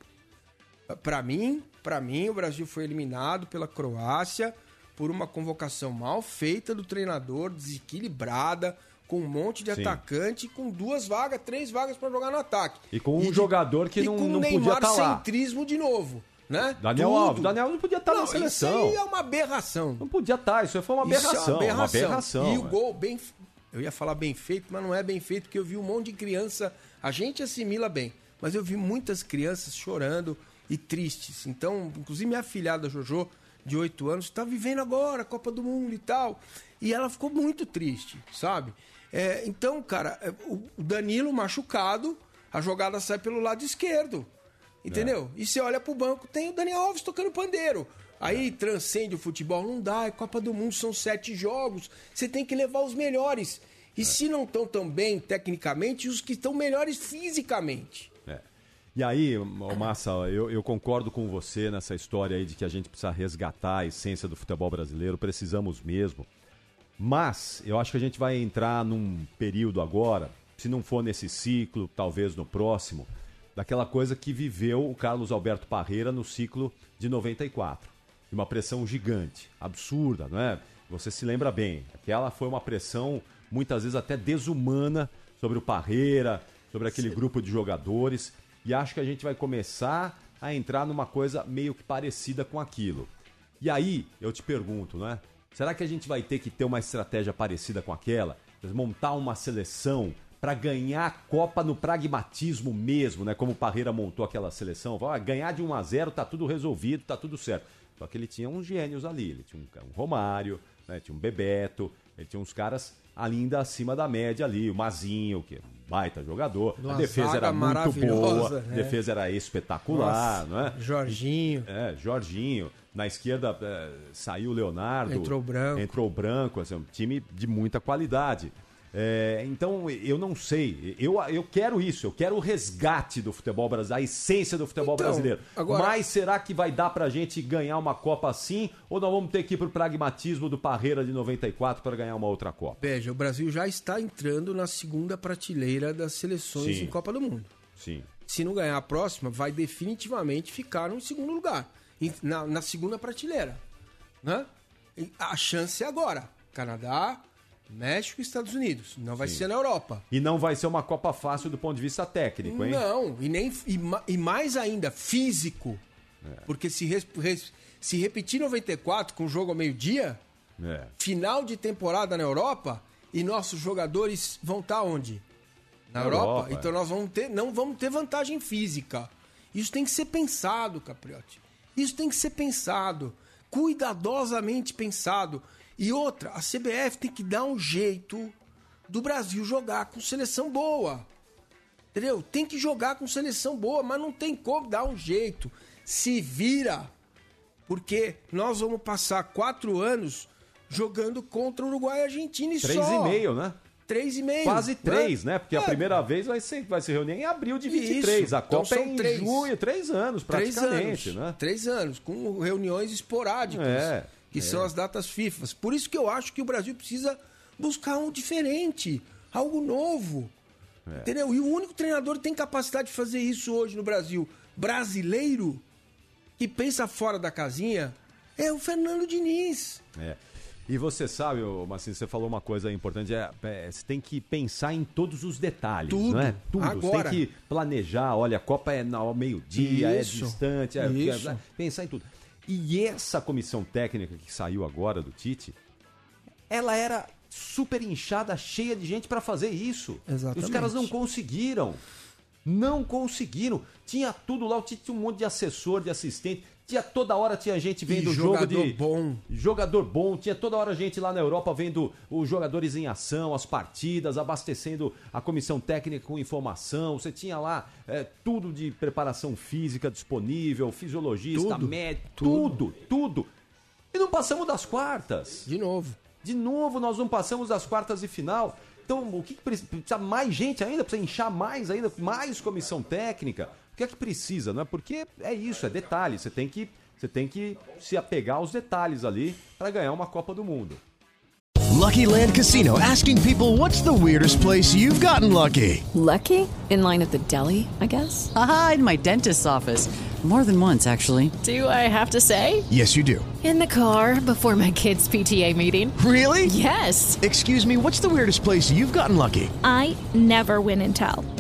Para mim, para mim, o Brasil foi eliminado pela Croácia por uma convocação mal feita do treinador, desequilibrada, com um monte de Sim. atacante, com duas vagas, três vagas para jogar no ataque. E com um de- jogador que e não- não o podia Neymar tá lá. centrismo de novo, né? Daniel Tudo. Alves. Daniel não podia estar na Não, seleção. Isso aí é uma aberração. Não podia estar, isso aí foi uma Isso é aberração. Uma aberração. E o é. gol bem. Eu ia falar bem feito, mas não é bem feito, porque eu vi um monte de criança. A gente assimila bem, mas eu vi muitas crianças chorando e tristes. Então, inclusive minha filhada Jojo, de 8 anos, está vivendo agora a Copa do Mundo e tal. E ela ficou muito triste, sabe? É, então, cara, é, o Danilo machucado, a jogada sai pelo lado esquerdo. Entendeu? E você olha pro banco, tem o Daniel Alves tocando pandeiro. Aí transcende o futebol, não dá, é Copa do Mundo, são sete jogos. Você tem que levar os melhores. E se não estão tão bem tecnicamente, os que estão melhores fisicamente. E aí, Massa, eu, eu concordo com você nessa história aí de que a gente precisa resgatar a essência do futebol brasileiro, precisamos mesmo. Mas eu acho que a gente vai entrar num período agora, se não for nesse ciclo, talvez no próximo, daquela coisa que viveu o Carlos Alberto Parreira no ciclo de 94. De uma pressão gigante, absurda, não é? Você se lembra bem. Aquela foi uma pressão, muitas vezes até desumana, sobre o Parreira, sobre aquele grupo de jogadores. E acho que a gente vai começar a entrar numa coisa meio que parecida com aquilo. E aí, eu te pergunto, né? Será que a gente vai ter que ter uma estratégia parecida com aquela? Montar uma seleção para ganhar a Copa no pragmatismo mesmo, né? Como o Parreira montou aquela seleção. Ah, ganhar de 1 a 0 tá tudo resolvido, tá tudo certo. Só que ele tinha uns gênios ali. Ele tinha um, um Romário, né? tinha um Bebeto, ele tinha uns caras ainda acima da média ali. O Mazinho, que baita jogador. Uma a defesa era muito boa, maravilhosa, a né? defesa era espetacular, não é? Jorginho. É, Jorginho. Na esquerda é, saiu o Leonardo. Entrou o Branco. Entrou o Branco, assim, um time de muita qualidade. É, então, eu não sei. Eu, eu quero isso, eu quero o resgate do futebol brasileiro, a essência do futebol Então, brasileiro. agora- Mas será que vai dar pra gente ganhar uma Copa assim? Ou nós vamos ter que ir pro pragmatismo do Parreira de 94 para ganhar uma outra Copa? Veja, o Brasil já está entrando na segunda prateleira das seleções Sim. em Copa do Mundo. Sim. Se não ganhar a próxima, vai definitivamente ficar no segundo lugar, na, na segunda prateleira. Né? A chance é agora: Canadá, México e Estados Unidos. Não vai ser na Europa. E não vai ser uma Copa fácil do ponto de vista técnico, hein? Não, e, nem, e, e mais ainda, físico. É. Porque se, res- res- se repetir 94 com o jogo ao meio-dia, É. final de temporada na Europa, e nossos jogadores vão estar onde? Na Na Europa. Europa, Então é. nós vamos ter, não vamos ter vantagem física. Isso tem que ser pensado, Capriotti. Isso tem que ser pensado, cuidadosamente pensado. E outra, a CBF tem que dar um jeito do Brasil jogar com seleção boa. Entendeu? Tem que jogar com seleção boa, mas não tem como dar um jeito. Se vira. Porque nós vamos passar quatro anos jogando contra Uruguai e Argentina e Três só. e meio, né? Três e meio. Quase três, né? Porque a É, primeira vez vai, ser, vai se reunir em abril de 23. Isso. A Então Copa é são em três. junho, três anos Três praticamente, anos. né? Três anos, com reuniões esporádicas, É, que são as datas FIFA. Por isso que eu acho que o Brasil precisa buscar um diferente, algo novo. É. Entendeu? E o único treinador que tem capacidade de fazer isso hoje no Brasil, brasileiro que pensa fora da casinha é o Fernando Diniz. É. E você sabe, ô, Massinho, você falou uma coisa importante, é, é, você tem que pensar em todos os detalhes, Tudo. não é? Tudo. Agora. Você tem que planejar, olha, a Copa é ao meio-dia, é distante, é, Isso. é- pensar em tudo. E essa comissão técnica que saiu agora do Tite, ela era super inchada, cheia de gente para fazer isso. Exatamente. Os caras não conseguiram. Não conseguiram. Tinha tudo lá, o Tite tinha um monte de assessor, de assistente. Tinha toda hora tinha gente vendo o jogo de bom. jogador bom. Tinha toda hora gente lá na Europa vendo os jogadores em ação, as partidas, abastecendo a comissão técnica com informação. Você tinha lá é, tudo de preparação física disponível, fisiologista, Tudo, médico, tudo. tudo, tudo. E não passamos das quartas. De novo. De novo, nós não passamos das quartas de final. Então, o que? Precisa mais gente ainda? Precisa inchar mais ainda? Mais comissão técnica? O que é que precisa, não é? Porque é isso, é detalhe. Você tem que, você tem que se apegar aos detalhes ali para ganhar uma Copa do Mundo. Lucky Land Casino asking people what's the weirdest place you've gotten lucky? Lucky? In line at the deli, I guess? Aha, in my dentist's office. More than once, actually. Do I have to say? Yes, you do. In the car before my kids' PTA meeting. Really? Yes. Excuse me, what's the weirdest place you've gotten lucky? I never win and tell.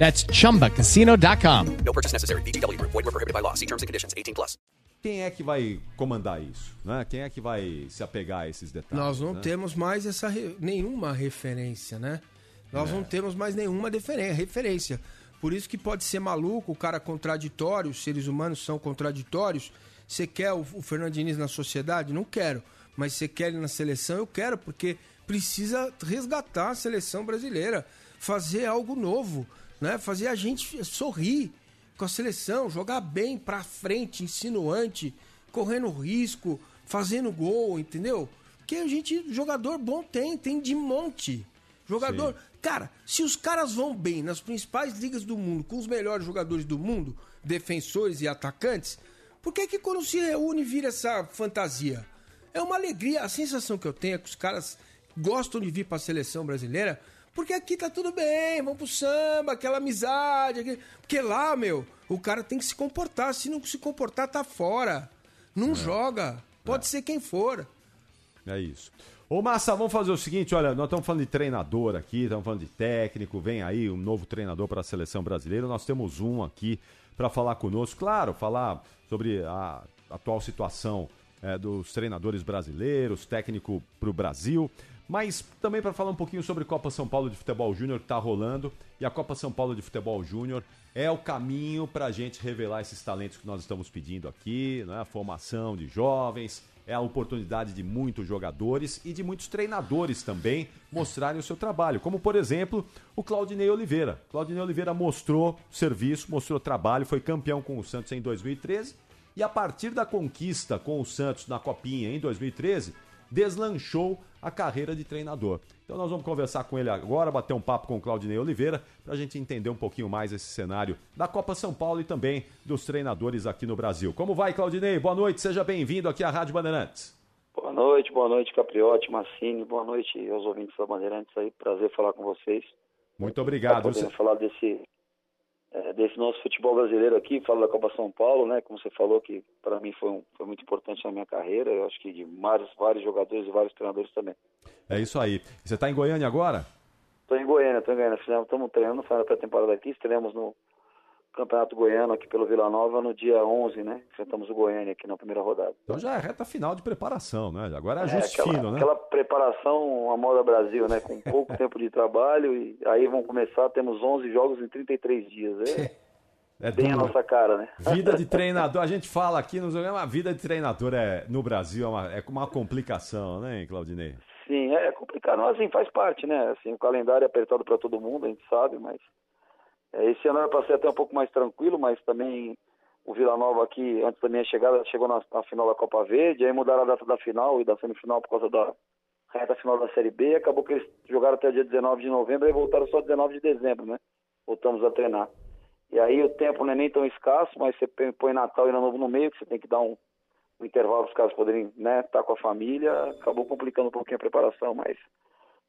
That's chumbacasino.com. No purchase necessary. VGW Group. Void were prohibited by law. See terms and conditions. 18 plus. Quem é que vai comandar isso? Né? Quem é que vai se apegar a esses detalhes? Nós não né? temos mais essa re- nenhuma referência, né? Nós não temos mais nenhuma deferen- referência. Por isso que pode ser maluco, o cara contraditório, os seres humanos são contraditórios. Você quer o, o Fernando Diniz na sociedade? Não quero. Mas você quer ele na seleção? Eu quero, porque precisa resgatar a seleção brasileira, fazer algo novo, né? Fazer a gente sorrir com a seleção, jogar bem pra frente, insinuante, correndo risco, fazendo gol, entendeu? Porque a gente, jogador bom tem, tem de monte. Jogador. Cara, se os caras vão bem nas principais ligas do mundo, com os melhores jogadores do mundo, defensores e atacantes, por que que quando se reúne vira essa fantasia? É uma alegria. A sensação que eu tenho é que os caras gostam de vir pra seleção brasileira porque aqui tá tudo bem, vamos pro samba, aquela amizade. aquele- Porque lá, meu, o cara tem que se comportar. Se não se comportar, tá fora. Não joga. Pode ser quem for. É isso. Ô Massa, vamos fazer o seguinte, olha, nós estamos falando de treinador aqui, estamos falando de técnico, vem aí um novo treinador para a seleção brasileira, nós temos um aqui para falar conosco, claro, falar sobre a atual situação é, dos treinadores brasileiros, técnico para o Brasil, mas também para falar um pouquinho sobre Copa São Paulo de Futebol Júnior que está rolando, e a Copa São Paulo de Futebol Júnior é o caminho para a gente revelar esses talentos que nós estamos pedindo aqui, né? a formação de jovens, é a oportunidade de muitos jogadores e de muitos treinadores também mostrarem o seu trabalho, como por exemplo o Claudinei Oliveira. Claudinei Oliveira mostrou serviço, mostrou trabalho, foi campeão com o Santos em 2013 e a partir da conquista com o Santos na Copinha em 2013, deslanchou a carreira de treinador. Então nós vamos conversar com ele agora, bater um papo com o Claudinei Oliveira, para a gente entender um pouquinho mais esse cenário da Copa São Paulo e também dos treinadores aqui no Brasil. Como vai, Claudinei? Boa noite, seja bem-vindo aqui à Rádio Bandeirantes. Boa noite, boa noite, Capriotti, Massini, boa noite aos ouvintes da Bandeirantes aí, prazer falar com vocês. Muito obrigado. Podendo Você- falar desse, é, desse nosso futebol brasileiro aqui, falo da Copa São Paulo, né, como você falou, que para mim foi, um- foi muito importante na minha carreira, eu acho que de vários, vários jogadores e vários treinadores também. É isso aí. Você está em Goiânia agora? Estou em Goiânia, estou em Goiânia, estamos treinando, fazendo a pré-temporada aqui, estreamos no Campeonato Goiano aqui pelo Vila Nova no dia 11, né, enfrentamos o Goiânia aqui na primeira rodada. Então já é reta final de preparação, né? Agora é É, ajuste aquela, fino, né? aquela preparação à moda Brasil, né? Com pouco tempo de trabalho e aí vão começar, temos 11 jogos em 33 dias. É, É bem a nossa cara, né? Vida de treinador, a gente fala aqui no programa, a vida de treinador é, no Brasil é uma, é uma complicação, né, Claudinei? Sim, é complicado, mas assim, faz parte, né? Assim, o calendário é apertado para todo mundo, a gente sabe, mas é, esse ano era para ser até um pouco mais tranquilo, mas também o Vila Nova aqui, antes da minha chegada, chegou na, na, final da Copa Verde, aí mudaram a data da final e da semifinal por causa da reta final da Série B, acabou que eles jogaram até o dia 19 de novembro e voltaram só 19 de dezembro, né? Voltamos a treinar. E aí o tempo não é nem tão escasso, mas você põe Natal e Ano Novo no meio, que você tem que dar um, um intervalo para os caras poderem né, estar tá com a família, acabou complicando um pouquinho a preparação, mas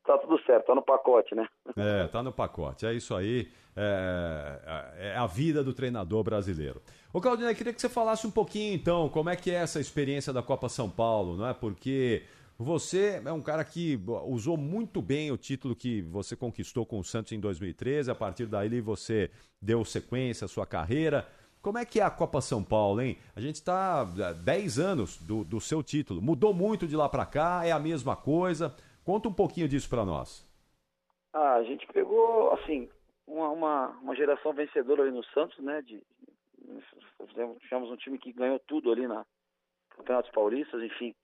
tá tudo certo, tá no pacote, né? É, tá no pacote, é isso aí, é, é a vida do treinador brasileiro. Ô Claudinei, queria que você falasse um pouquinho então, como é que é essa experiência da Copa São Paulo, não é? Porque você é um cara que usou muito bem o título que você conquistou com o Santos em 2013, a partir daí você deu sequência à sua carreira. Como é que é a Copa São Paulo, hein? A gente está 10 anos do, do seu título. Mudou muito de lá para cá? É a mesma coisa? Conta um pouquinho disso para nós. Ah, a gente pegou, assim, uma, uma, uma, geração vencedora ali no Santos, né? De, tivemos um time que ganhou tudo ali na Campeonatos Paulistas, enfim.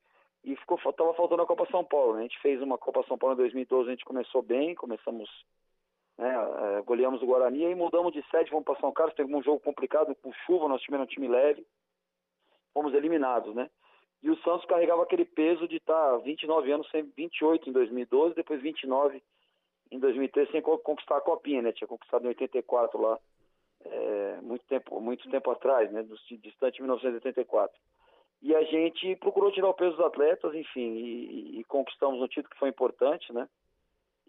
E ficou, tava faltando a Copa São Paulo, né? A gente fez uma Copa São Paulo em 2012, a gente começou bem, começamos né, é, goleamos o Guarani e mudamos de sede, fomos para São Carlos, teve um jogo complicado com chuva, nosso time era um time leve, fomos eliminados, né? E o Santos carregava aquele peso de estar tá 29 anos, sem 28 em 2012, depois 29 em 2013 sem conquistar a copinha, né? Tinha conquistado em 84 lá, é, muito tempo, muito tempo atrás, né? Distante de 1984. E a gente procurou tirar o peso dos atletas, enfim, e, e conquistamos um título que foi importante, né?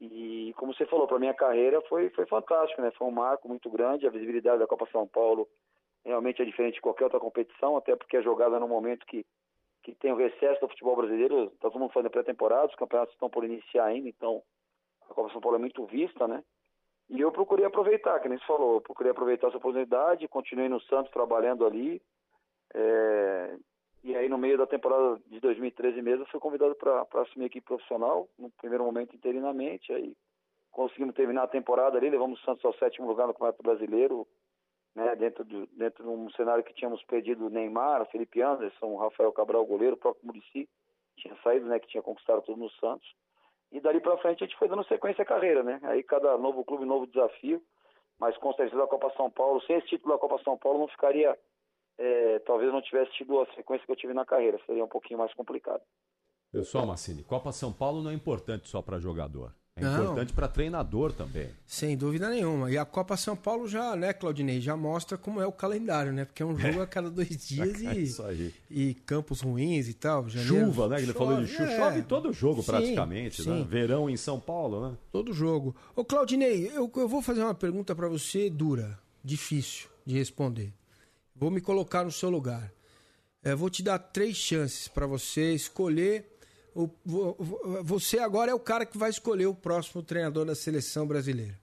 E como você falou, para minha carreira foi, foi fantástico, né? Foi um marco muito grande, a visibilidade da Copa São Paulo realmente é diferente de qualquer outra competição, até porque a jogada é no momento que, que tem o recesso do futebol brasileiro, está todo mundo fazendo pré-temporada, os campeonatos estão por iniciar ainda, então a Copa São Paulo é muito vista, né? E eu procurei aproveitar, que nem você falou, eu procurei aproveitar essa oportunidade, continuei no Santos trabalhando ali, é, e aí, no meio da temporada de 2013 mesmo, fui convidado para assumir a equipe profissional, no primeiro momento interinamente. Aí conseguimos terminar a temporada ali, levamos o Santos ao sétimo lugar no Campeonato Brasileiro, né, dentro, de, dentro de um cenário que tínhamos perdido Neymar, Felipe Anderson, Rafael Cabral, goleiro, o próprio Murici, tinha saído, né, que tinha conquistado tudo no Santos. E dali para frente a gente foi dando sequência à carreira, né? Aí cada novo clube, novo desafio, mas com certeza a Copa São Paulo, sem esse título da Copa São Paulo, não ficaria é, talvez não tivesse tido a sequência que eu tive na carreira, seria um pouquinho mais complicado. Pessoal, Massini, Copa São Paulo não é importante só para jogador. É não. importante para treinador também. Sem dúvida nenhuma. E a Copa São Paulo já, né, Claudinei, já mostra como é o calendário, né? Porque é um jogo a cada dois dias é aí. e campos ruins e tal. Janeiro, chuva, né? Ele chove, falou de chuva. É. Chove todo jogo sim, praticamente, sim. né? Verão em São Paulo, né? Todo jogo. Ô, Claudinei, eu, eu vou fazer uma pergunta para você dura, difícil de responder. Vou me colocar no seu lugar. É, vou te dar três chances para você escolher. Você agora é o cara que vai escolher o próximo treinador da seleção brasileira.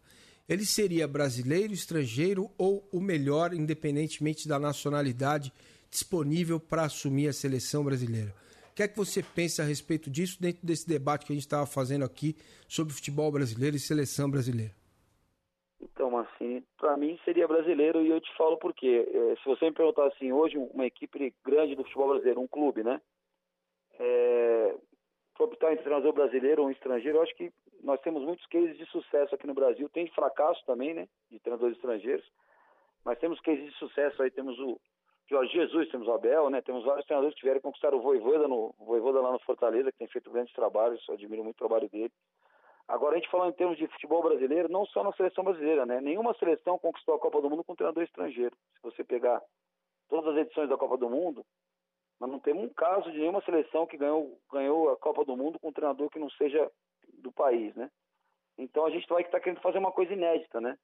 Ele seria brasileiro, estrangeiro ou o melhor, independentemente da nacionalidade disponível para assumir a seleção brasileira. O que é que você pensa a respeito disso dentro desse debate que a gente estava fazendo aqui sobre futebol brasileiro e seleção brasileira? Então, assim, para mim seria brasileiro e eu te falo por quê. É, se você me perguntar assim, hoje uma equipe grande do futebol brasileiro, um clube, né? É, optar entre treinador brasileiro ou um estrangeiro, eu acho que nós temos muitos cases de sucesso aqui no Brasil. Tem fracasso também, né? De treinadores estrangeiros. Mas temos cases de sucesso aí, temos o Jorge Jesus, temos o Abel, né? Temos vários treinadores que tiveram conquistar o Voivoda, no, o Voivoda lá no Fortaleza, que tem feito grandes trabalhos, eu admiro muito o trabalho dele. Agora, a gente falando em termos de futebol brasileiro, não só na seleção brasileira, né? Nenhuma seleção conquistou a Copa do Mundo com um treinador estrangeiro. Se você pegar todas as edições da Copa do Mundo, nós não temos um caso de nenhuma seleção que ganhou, ganhou a Copa do Mundo com um treinador que não seja do país, né? Então a gente vai estar tá querendo fazer uma coisa inédita, né?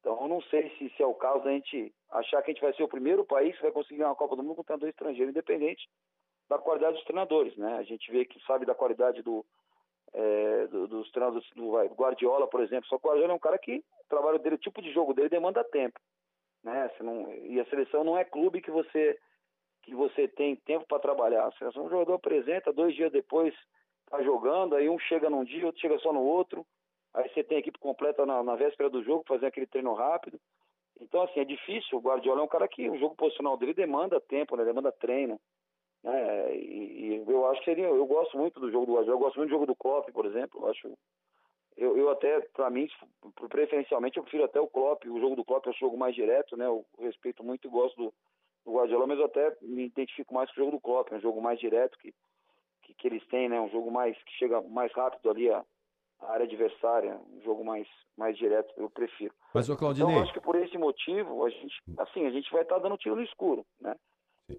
Então eu não sei se, se é o caso da gente achar que a gente vai ser o primeiro país que vai conseguir uma Copa do Mundo com um treinador estrangeiro, independente da qualidade dos treinadores, né? A gente vê que sabe da qualidade do, é, do, dos treinadores do, vai, Guardiola, por exemplo. Só que o Guardiola é um cara que o trabalho dele, o tipo de jogo dele demanda tempo. Né? Não, e a seleção não é clube que você que você tem tempo para trabalhar. A seleção, o jogador apresenta, dois dias depois está jogando, aí um chega num dia, outro chega só no outro. Aí você tem a equipe completa na, na véspera do jogo, fazer aquele treino rápido. Então, assim, é difícil. O Guardiola é um cara que o jogo posicional dele demanda tempo, né? demanda treino. né? E, e eu acho que seria, eu gosto muito do jogo do Guardiola, eu gosto muito do jogo do Klopp, por exemplo. Eu acho, eu, eu até, para mim, preferencialmente, eu prefiro até o Klopp. O jogo do Klopp é o jogo mais direto, né? Eu respeito muito e gosto do, do Guardiola, mas eu até me identifico mais com o jogo do Klopp, é um jogo mais direto que, que, que eles têm, né? Um jogo mais que chega mais rápido ali a, a área adversária, um jogo mais mais direto, eu prefiro. Mas o Claudinei, Então, eu acho que por esse motivo, a gente, assim, a gente vai estar dando tiro no escuro, né?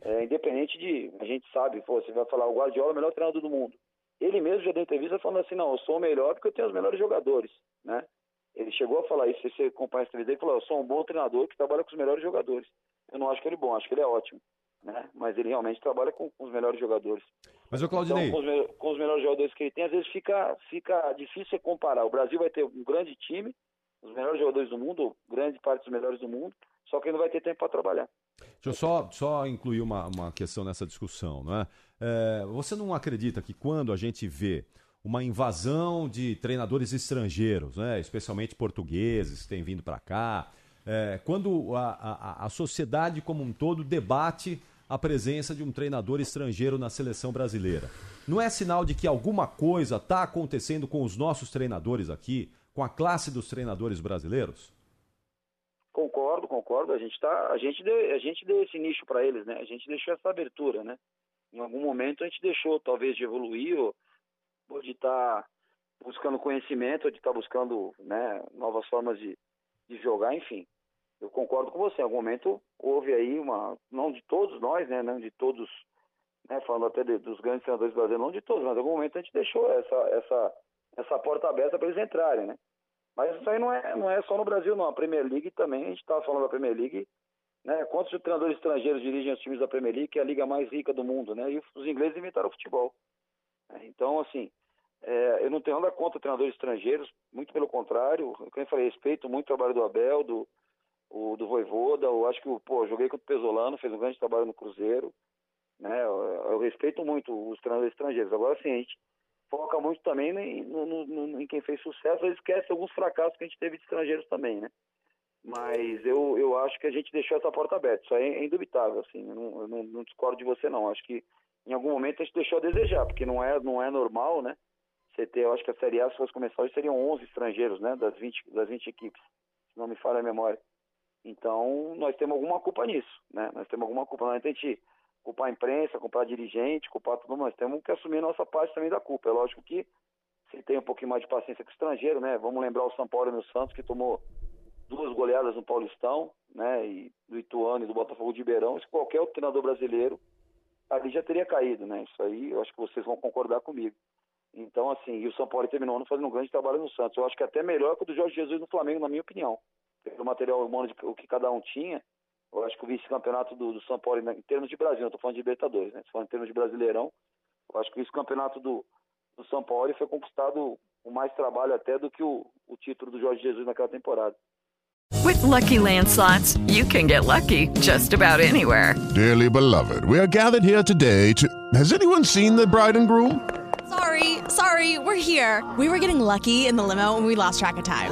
É, independente de, a gente sabe, pô, você vai falar, o Guardiola é o melhor treinador do mundo. Ele mesmo já deu entrevista falando assim, não, eu sou o melhor porque eu tenho os melhores jogadores, né? Ele chegou a falar isso, se você acompanha essa entrevista, ele falou, eu sou um bom treinador que trabalha com os melhores jogadores. Eu não acho que ele é bom, acho que ele é ótimo, né? Mas ele realmente trabalha com, com os melhores jogadores. Mas o Claudinei, Então, com os, com os melhores jogadores que ele tem, às vezes fica, fica difícil você comparar. O Brasil vai ter um grande time, os melhores jogadores do mundo, ou grande parte dos melhores do mundo, só que ele não vai ter tempo para trabalhar. Deixa eu só, só incluir uma, uma questão nessa discussão, não é? É, Você não acredita que quando a gente vê uma invasão de treinadores estrangeiros, né, especialmente portugueses que têm vindo para cá, é, quando a, a, a sociedade como um todo debate a presença de um treinador estrangeiro na seleção brasileira, não é sinal de que alguma coisa está acontecendo com os nossos treinadores aqui, com a classe dos treinadores brasileiros? Concordo, concordo. A gente tá, a gente deu, a gente deu esse nicho para eles, né? A gente deixou essa abertura, né? Em algum momento a gente deixou, talvez, de evoluir ou, de estar buscando conhecimento, ou de estar buscando, né, novas formas de, de jogar, enfim. Eu concordo com você. Em algum momento houve aí uma, não de todos nós, né, não de todos, né, falando até de- dos grandes treinadores brasileiros, não de todos, mas em algum momento a gente deixou essa essa essa porta aberta para eles entrarem, né? Mas isso aí não é, não é só no Brasil, não. A Premier League também, a gente estava falando da Premier League, né? Quantos treinadores estrangeiros dirigem os times da Premier League, que é a liga mais rica do mundo, né? E os ingleses inventaram o futebol. É, Então, assim, é, eu não tenho nada contra treinadores estrangeiros, muito pelo contrário. Eu falei, respeito muito o trabalho do Abel, do, o, do Voivoda. Eu acho que, pô, eu joguei com o Pesolano, fez um grande trabalho no Cruzeiro. Né? Eu, eu respeito muito os estrangeiros. Agora, assim, a gente foca muito também em, no- no- em quem fez sucesso, esquece alguns fracassos que a gente teve de estrangeiros também, né? Mas eu, eu acho que a gente deixou essa porta aberta, isso aí é indubitável, assim, eu não, eu não, discordo de você não, acho que em algum momento a gente deixou a desejar, porque não é, não é normal, né? Você ter, eu acho que a Série A, se fosse começar seriam 11 estrangeiros, né? Das 20, das 20 equipes, se não me falha a memória. Então, nós temos alguma culpa nisso, né? Nós temos alguma culpa, não é a gente culpar a imprensa, culpar dirigente, culpar tudo, nós temos que assumir a nossa parte também da culpa. É lógico que se tem um pouquinho mais de paciência com o estrangeiro, né? Vamos lembrar o São Paulo e o Santos, que tomou duas goleadas no Paulistão, né? E do Ituano e do Botafogo de Ribeirão. Se qualquer outro treinador brasileiro ali já teria caído, né? Isso aí eu acho que vocês vão concordar comigo. Então, assim, e o São Paulo terminou ano fazendo um grande trabalho no Santos. Eu acho que até melhor que o do Jorge Jesus no Flamengo, na minha opinião. Pelo material humano de, o que cada um tinha, eu acho que o vice-campeonato do, do São Paulo, em termos de Brasil, não estou falando de Libertadores, né? Estou falando em termos de Brasileirão, eu acho que o vice-campeonato do, do São Paulo foi conquistado com mais trabalho até do que o, o título do Jorge Jesus naquela temporada. With Lucky Land slots, you can get lucky just about anywhere. Dearly beloved, we are gathered here today to. Has anyone seen the bride and groom? Sorry, sorry, we're here. We were getting lucky in the limo and we lost track of time.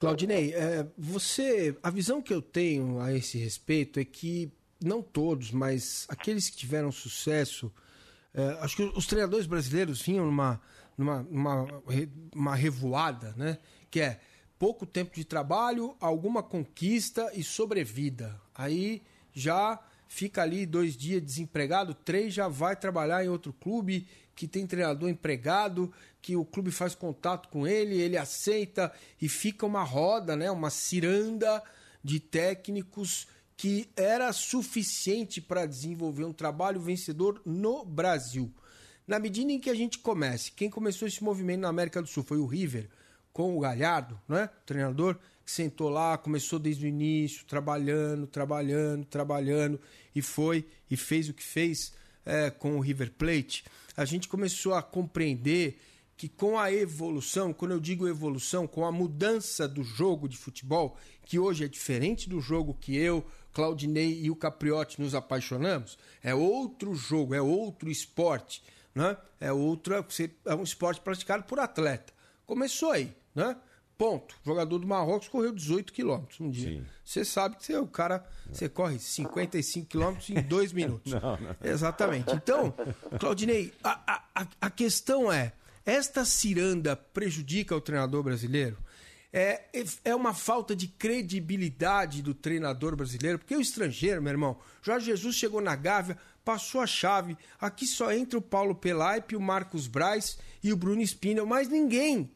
Claudinei, é, você, a visão que eu tenho a esse respeito é que não todos, mas aqueles que tiveram sucesso, é, acho que os treinadores brasileiros vinham numa, numa, numa uma revoada, né? Que é pouco tempo de trabalho, alguma conquista e sobrevida. Aí já fica ali dois dias desempregado, três já vai trabalhar em outro clube que tem treinador empregado, que o clube faz contato com ele, ele aceita e fica uma roda, né, uma ciranda de técnicos que era suficiente para desenvolver um trabalho vencedor no Brasil. Na medida em que a gente comece, quem começou esse movimento na América do Sul foi o River, com o Galhardo, né? O treinador que sentou lá, começou desde o início, trabalhando, trabalhando, trabalhando, e foi e fez o que fez é, com o River Plate. A gente começou a compreender que com a evolução, quando eu digo evolução, com a mudança do jogo de futebol, que hoje é diferente do jogo que eu, Claudinei e o Capriotti nos apaixonamos, é outro jogo, é outro esporte, né? É outro, é um esporte praticado por atleta. Começou aí, né? Ponto. O jogador do Marrocos correu 18 quilômetros um dia. Você sabe que você, o cara você corre 55 quilômetros em dois minutos. Não, não. Exatamente. Então, Claudinei, a, a, a questão é: esta ciranda prejudica o treinador brasileiro? É, é uma falta de credibilidade do treinador brasileiro, porque o estrangeiro, meu irmão, Jorge Jesus chegou na Gávea, passou a chave. Aqui só entra o Paulo Pelaipe, o Marcos Braz e o Bruno Spinel, mais ninguém.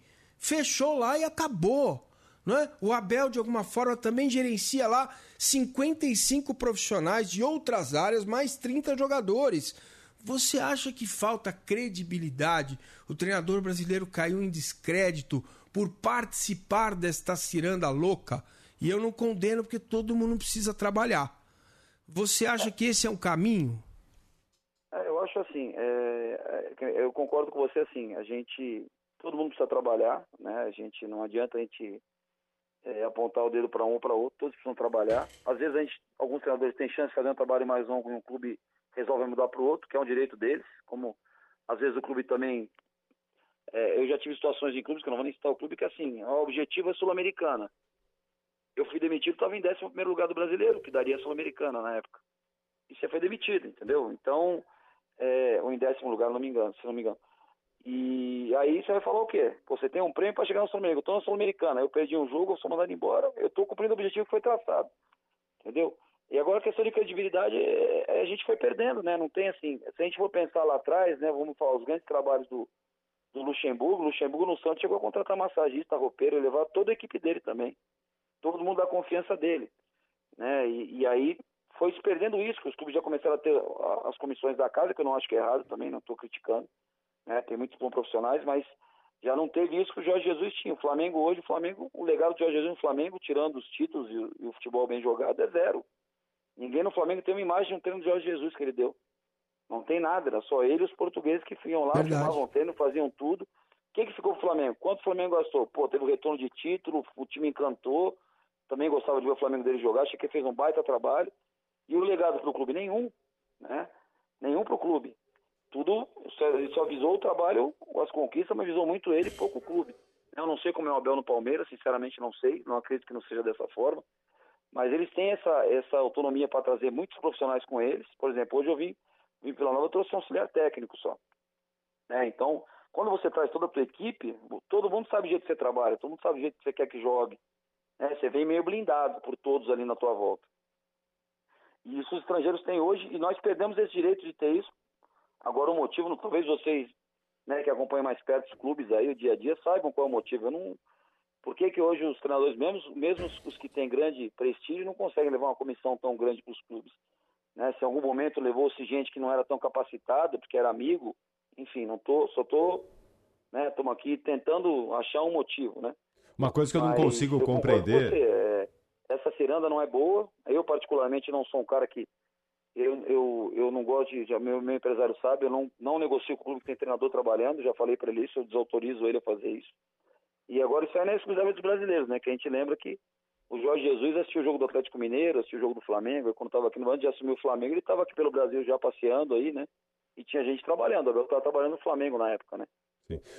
Fechou lá e acabou. É? O Abel, de alguma forma, também gerencia lá 55 profissionais de outras áreas, mais 30 jogadores. Você acha que falta credibilidade? O treinador brasileiro caiu em descrédito por participar desta ciranda louca? E eu não condeno porque todo mundo precisa trabalhar. Você acha que esse é um caminho? É, eu acho assim, é, é, eu concordo com você assim, a gente, todo mundo precisa trabalhar, né? A gente não adianta a gente é, apontar o dedo para um ou para outro, todos precisam trabalhar. Às vezes a gente, alguns treinadores têm chance de fazer um trabalho mais longo em um clube resolve mudar para o outro, que é um direito deles, como às vezes o clube também. É, eu já tive situações em clubes, que eu não vou nem citar o clube, que assim, o objetivo é Sul-Americana. Eu fui demitido, estava em 11 lugar do brasileiro, que daria Sul-Americana na época. E você foi demitido, entendeu? Então, é, ou em décimo lugar, não me engano, se não me engano. E aí você vai falar o quê? Você tem um prêmio para chegar no Sul-Americana. Eu estou na Sul-Americana, eu perdi um jogo, eu sou mandado embora, eu estou cumprindo o objetivo que foi traçado. Entendeu? E agora a questão de credibilidade é, é, a gente foi perdendo, né? Não tem assim. Se a gente for pensar lá atrás, né? Vamos falar os grandes trabalhos do, do Luxemburgo. Luxemburgo no Santos chegou a contratar massagista, roupeiro, levar toda a equipe dele também. Todo mundo dá confiança dele. Né? E, e aí foi se perdendo isso, que os clubes já começaram a ter as comissões da casa, que eu não acho que é errado também, não estou criticando. Né? Tem muitos bons profissionais, mas já não teve isso que o Jorge Jesus tinha. O Flamengo hoje, o Flamengo, o legado do Jorge Jesus no Flamengo, tirando os títulos e, e o futebol bem jogado, é zero. Ninguém no Flamengo tem uma imagem de um treino de Jorge Jesus que ele deu. Não tem nada, era só ele e os portugueses que iam lá, filmavam treino, faziam tudo. Quem que ficou o Flamengo? Quanto o Flamengo gastou? Pô, teve o retorno de título, o time encantou. Também gostava de ver o Flamengo dele jogar, achei que ele fez um baita trabalho. E o legado pro clube? Nenhum, né? Nenhum pro clube. Tudo, só, ele só visou o trabalho, as conquistas, mas visou muito ele, pouco o clube. Eu não sei como é o Abel no Palmeiras, sinceramente não sei, não acredito que não seja dessa forma. Mas eles têm essa, essa autonomia para trazer muitos profissionais com eles. Por exemplo, hoje eu vim, vim pela Nova, eu trouxe um auxiliar técnico só. Né? Então, quando você traz toda a tua equipe, todo mundo sabe o jeito que você trabalha, todo mundo sabe o jeito que você quer que jogue. Né? Você vem meio blindado por todos ali na tua volta. E isso os estrangeiros têm hoje, e nós perdemos esse direito de ter isso. Agora o motivo, talvez vocês né, que acompanham mais perto os clubes aí, o dia a dia, saibam qual é o motivo. Eu não, por que, que hoje os treinadores, mesmo, mesmo os que têm grande prestígio, não conseguem levar uma comissão tão grande para os clubes? Né? Se em algum momento levou-se gente que não era tão capacitada, porque era amigo, enfim, não tô, só estou né, aqui tentando achar um motivo, né? Uma coisa que eu não Mas consigo eu concordo com compreender. você, é, essa ciranda não é boa. Eu, particularmente, não sou um cara que. Eu, eu, eu não gosto de. Já, meu, meu empresário sabe, eu não, não negocio com o clube que tem treinador trabalhando, já falei para ele isso, eu desautorizo ele a fazer isso. E agora isso aí não é exclusivamente dos brasileiros, né? Que a gente lembra que o Jorge Jesus assistiu o jogo do Atlético Mineiro, assistiu o jogo do Flamengo, e quando estava aqui no antes de assumir o Flamengo, ele estava aqui pelo Brasil já passeando aí, né? E tinha gente trabalhando, eu estava trabalhando no Flamengo na época, né?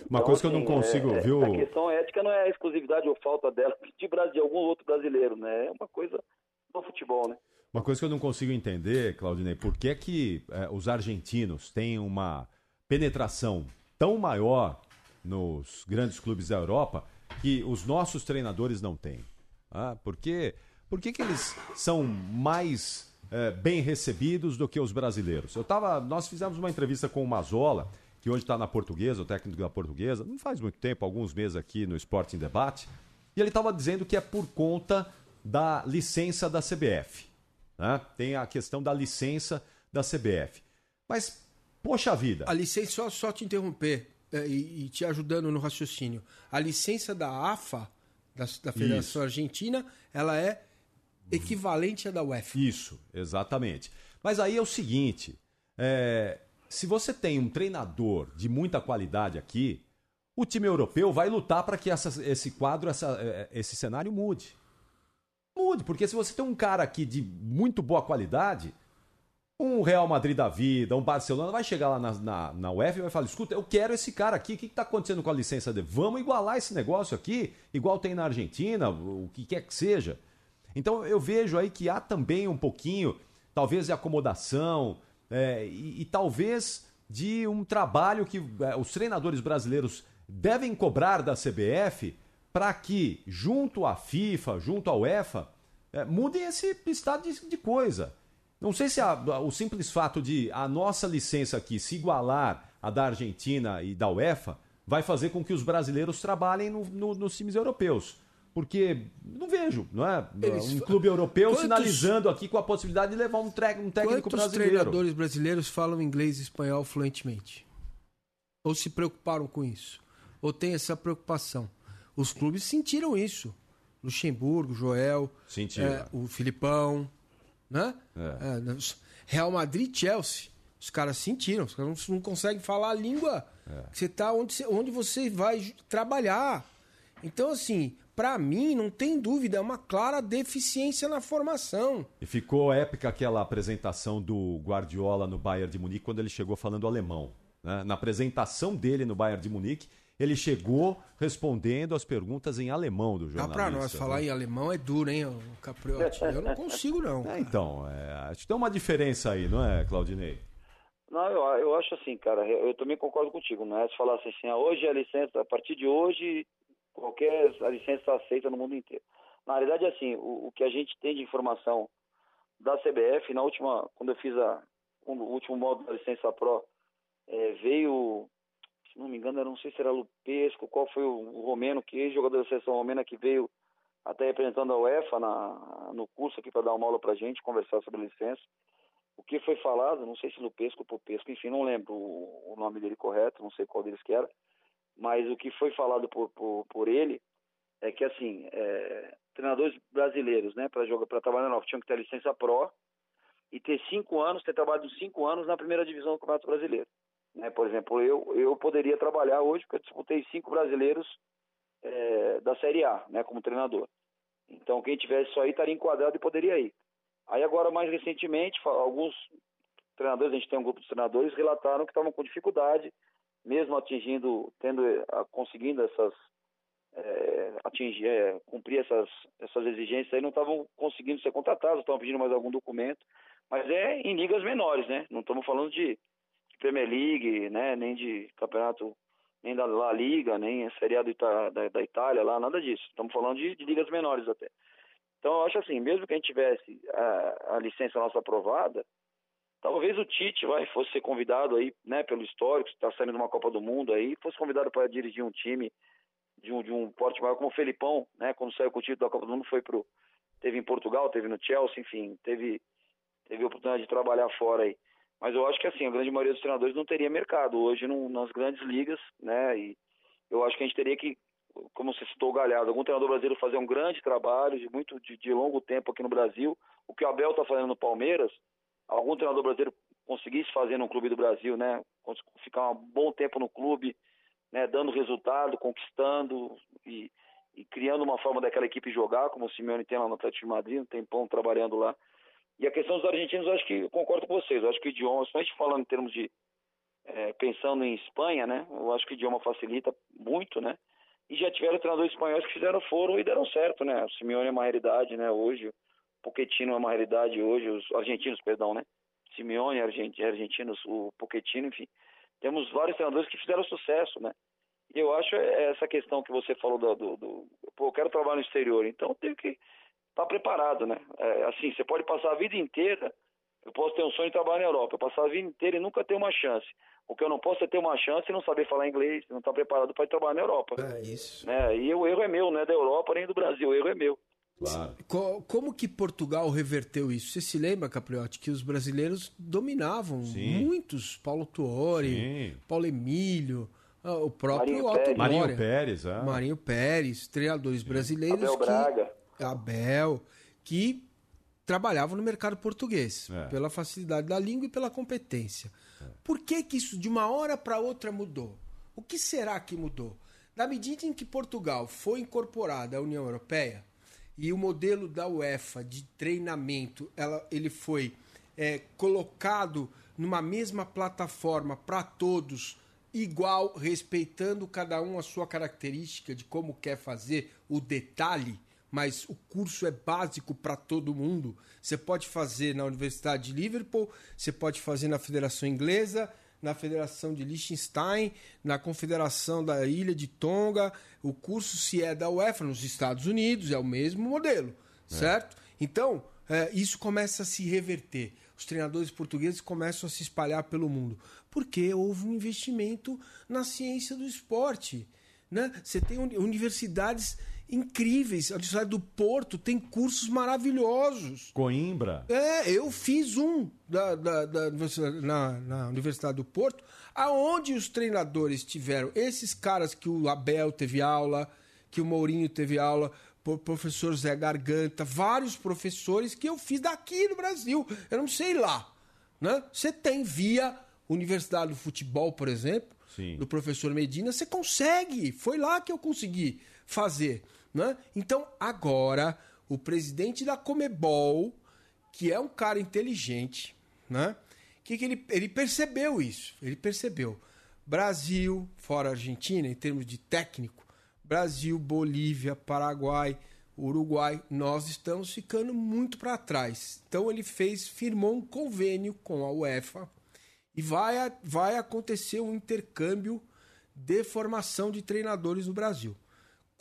Uma Então, coisa que eu não assim, consigo, é, é, viu? A questão ética não é a exclusividade ou falta dela de, Brasil, de algum outro brasileiro, né? É uma coisa do futebol, né? Uma coisa que eu não consigo entender, Claudinei, por que, que eh, os argentinos têm uma penetração tão maior nos grandes clubes da Europa que os nossos treinadores não têm? Ah, por quê? Por que, que eles são mais eh, bem recebidos do que os brasileiros? Eu tava, nós fizemos uma entrevista com o Mazola, que hoje está na Portuguesa, o técnico da Portuguesa, não faz muito tempo, alguns meses aqui no Esporte em Debate, e ele estava dizendo que é por conta da licença da CBF. Né? Tem a questão da licença da CBF. Mas, poxa vida. A licença, só, só te interromper é, e, e te ajudando no raciocínio. A licença da AFA, da, da Federação Argentina, ela é equivalente à da UEFA. Isso, exatamente. Mas aí é o seguinte: é, se você tem um treinador de muita qualidade aqui, o time europeu vai lutar para que essa- esse quadro, essa- é, esse cenário mude. Mude, porque se você tem um cara aqui de muito boa qualidade, um Real Madrid da vida, um Barcelona, vai chegar lá na, na, na UEFA e vai falar: escuta, eu quero esse cara aqui, o que está acontecendo com a licença dele? Vamos igualar esse negócio aqui, igual tem na Argentina, o que quer que seja. Então eu vejo aí que há também um pouquinho, talvez, de acomodação é, e, e talvez de um trabalho que é, os treinadores brasileiros devem cobrar da CBF para que, junto à FIFA, junto à UEFA, é, mudem esse estado de, de coisa. Não sei se a- o simples fato de a nossa licença aqui se igualar à da Argentina e da UEFA vai fazer com que os brasileiros trabalhem no- no- nos times europeus. Porque não vejo, não é? Eles um clube europeu Quantos- sinalizando aqui com a possibilidade de levar um, tre- um técnico Quantos brasileiro. treinadores brasileiros falam inglês e espanhol fluentemente? Ou se preocuparam com isso? Ou tem essa preocupação? Os clubes sentiram isso. Luxemburgo, Joel, Sentiram. é, o Filipão, né? É, nos- Real Madrid Chelsea. Os caras sentiram, os caras não, não conseguem falar a língua que você tá onde você, onde você vai trabalhar. Então, assim, pra mim, não tem dúvida, é uma clara deficiência na formação. E ficou épica aquela apresentação do Guardiola no Bayern de Munique quando ele chegou falando alemão. né? Na apresentação dele no Bayern de Munique, ele chegou respondendo as perguntas em alemão do Dá jornalista. pra nós falar né? em alemão é duro, hein, Capriotti? Eu não consigo, não. É, então, é, acho que tem uma diferença aí, não é, Claudinei? Não, eu, eu acho assim, cara, eu, também concordo contigo, não é se falar assim, assim, ah, hoje a licença, a partir de hoje, qualquer a licença está aceita no mundo inteiro. Na realidade, assim, o, o que a gente tem de informação da CBF, na última, quando eu fiz a, o último módulo da licença Pro, é, veio, se não me engano, eu não sei se era Lupesco, qual foi o, o romeno, que ex-jogador da seleção romena que veio até representando a UEFA na, no curso aqui para dar uma aula pra gente, conversar sobre licença o que foi falado, não sei se Lupesco ou Popesco, enfim, não lembro o, o nome dele correto, não sei qual deles que era, mas o que foi falado por, por, por ele é que, assim, é, treinadores brasileiros, né, para jogar, para trabalhar na tinham que ter licença Pro e ter cinco anos, ter trabalhado cinco anos na primeira divisão do Campeonato Brasileiro. Né? Por exemplo, eu, eu poderia trabalhar hoje porque eu disputei cinco brasileiros é, da Série A, né, como treinador. Então, quem tivesse isso aí estaria enquadrado e poderia ir. Aí agora, mais recentemente, alguns treinadores, a gente tem um grupo de treinadores, relataram que estavam com dificuldade, mesmo atingindo, tendo, conseguindo essas, eh, atingir, eh, cumprir essas, essas exigências aí, não estavam conseguindo ser contratados, estavam pedindo mais algum documento, mas é em ligas menores, né? Não estamos falando de Premier League, né? Nem de campeonato, nem da La Liga, nem a Série A Ita- da, da Itália lá, nada disso. Estamos falando de, de ligas menores até. Então, eu acho assim, mesmo que a gente tivesse a, a licença nossa aprovada, talvez o Tite vai fosse ser convidado aí, né, pelo histórico, está saindo de uma Copa do Mundo aí, fosse convidado para dirigir um time de um, de um porte maior como o Felipão, né, quando saiu com o título da Copa do Mundo foi pro teve em Portugal, teve no Chelsea, enfim, teve teve a oportunidade de trabalhar fora aí. Mas eu acho que assim, a grande maioria dos treinadores não teria mercado hoje nas grandes ligas, né? E eu acho que a gente teria que, como você citou o Galhardo, algum treinador brasileiro fazer um grande trabalho de muito de, de longo tempo aqui no Brasil, o que o Abel está fazendo no Palmeiras, algum treinador brasileiro conseguisse fazer no clube do Brasil, né? Ficar um bom tempo no clube, né? Dando resultado, conquistando e, e criando uma forma daquela equipe jogar, como o Simeone tem lá no Atlético de Madrid, um tempão trabalhando lá. E a questão dos argentinos, eu acho que eu concordo com vocês. Eu acho que o idioma, gente falando em termos de eh, pensando em Espanha, né? Eu acho que o idioma facilita muito, né? E já tiveram treinadores espanhóis que fizeram foram e deram certo, né? O Simeone é uma realidade, né? Hoje, o Pochettino é uma realidade hoje, os argentinos, perdão, né? Simeone, argent- argentinos, o Pochettino, enfim. Temos vários treinadores que fizeram sucesso, né? E eu acho é essa questão que você falou do, do, do pô, eu quero trabalhar no exterior, então eu tenho que estar preparado, né? É, assim, você pode passar a vida inteira, eu posso ter um sonho de trabalhar na Europa, eu passar a vida inteira e nunca ter uma chance. O que eu não posso é ter uma chance e não saber falar inglês, não estar preparado para ir trabalhar na Europa. É isso. Né? E o erro é meu, não é da Europa nem do Brasil, o erro é meu. Claro. Co- Como que Portugal reverteu isso? Você se lembra, Capriotti, que os brasileiros dominavam Sim. muitos, Paulo Tuori, Sim. Paulo Emílio, ah, o próprio Marinho Otto Pérez. Marinho. Pérez, é. Marinho Pérez, treinadores brasileiros Abel que Braga. Abel, que trabalhavam no mercado português, É. pela facilidade da língua e pela competência. Por que que isso de uma hora para outra mudou? O que será que mudou? Na medida em que Portugal foi incorporada à União Europeia e o modelo da UEFA de treinamento, ela, ele foi é, colocado numa mesma plataforma para todos, igual, respeitando cada um a sua característica de como quer fazer o detalhe, mas o curso é básico para todo mundo. Você pode fazer na Universidade de Liverpool, você pode fazer na Federação Inglesa, na Federação de Liechtenstein, na Confederação da Ilha de Tonga. O curso, se é da UEFA, nos Estados Unidos, é o mesmo modelo, certo? Então, é, isso começa a se reverter. Os treinadores portugueses começam a se espalhar pelo mundo. Porque houve um investimento na ciência do esporte. Né? Você tem uni- universidades incríveis. A Universidade do Porto tem cursos maravilhosos. Coimbra. É, eu fiz um da, da- da universidade- na, na Universidade do Porto, aonde os treinadores tiveram esses caras que o Abel teve aula, que o Mourinho teve aula, o professor Zé Garganta, vários professores que eu fiz daqui no Brasil. Eu não sei lá. Né? Você tem via Universidade do Futebol, por exemplo, Sim. do professor Medina, você consegue. Foi lá que eu consegui fazer. Né? Então, agora, o presidente da Comebol, que é um cara inteligente, né? Que, que ele, ele percebeu isso. Ele percebeu. Brasil, fora Argentina, em termos de técnico, Brasil, Bolívia, Paraguai, Uruguai, nós estamos ficando muito para trás. Então ele fez, firmou um convênio com a UEFA e vai, vai acontecer um intercâmbio de formação de treinadores no Brasil,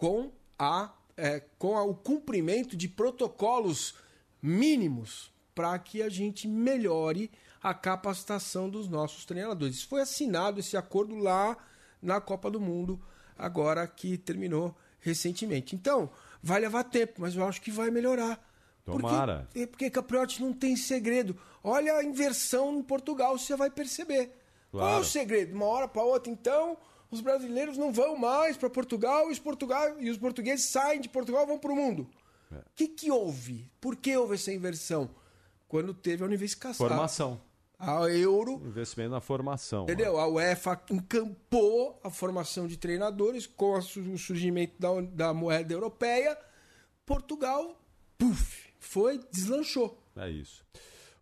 com, a, é, com a- o cumprimento de protocolos mínimos para que a gente melhore a capacitação dos nossos treinadores. Foi assinado esse acordo lá na Copa do Mundo, agora que terminou recentemente. Então, vai levar tempo, mas eu acho que vai melhorar. Tomara. Porque, é porque Capriotti não tem segredo. Olha a inversão em Portugal, você vai perceber. Qual é Claro. o segredo? Uma hora para outra, então, os brasileiros não vão mais para Portugal, e os, Portugal e os portugueses saem de Portugal e vão para o mundo. O que, que houve? Por que houve essa inversão? Quando teve a unificação. Formação. A Euro Investimento na formação. Entendeu? A UEFA encampou a formação de treinadores com o surgimento da, da moeda europeia. Portugal, puf, foi, deslanchou. É isso.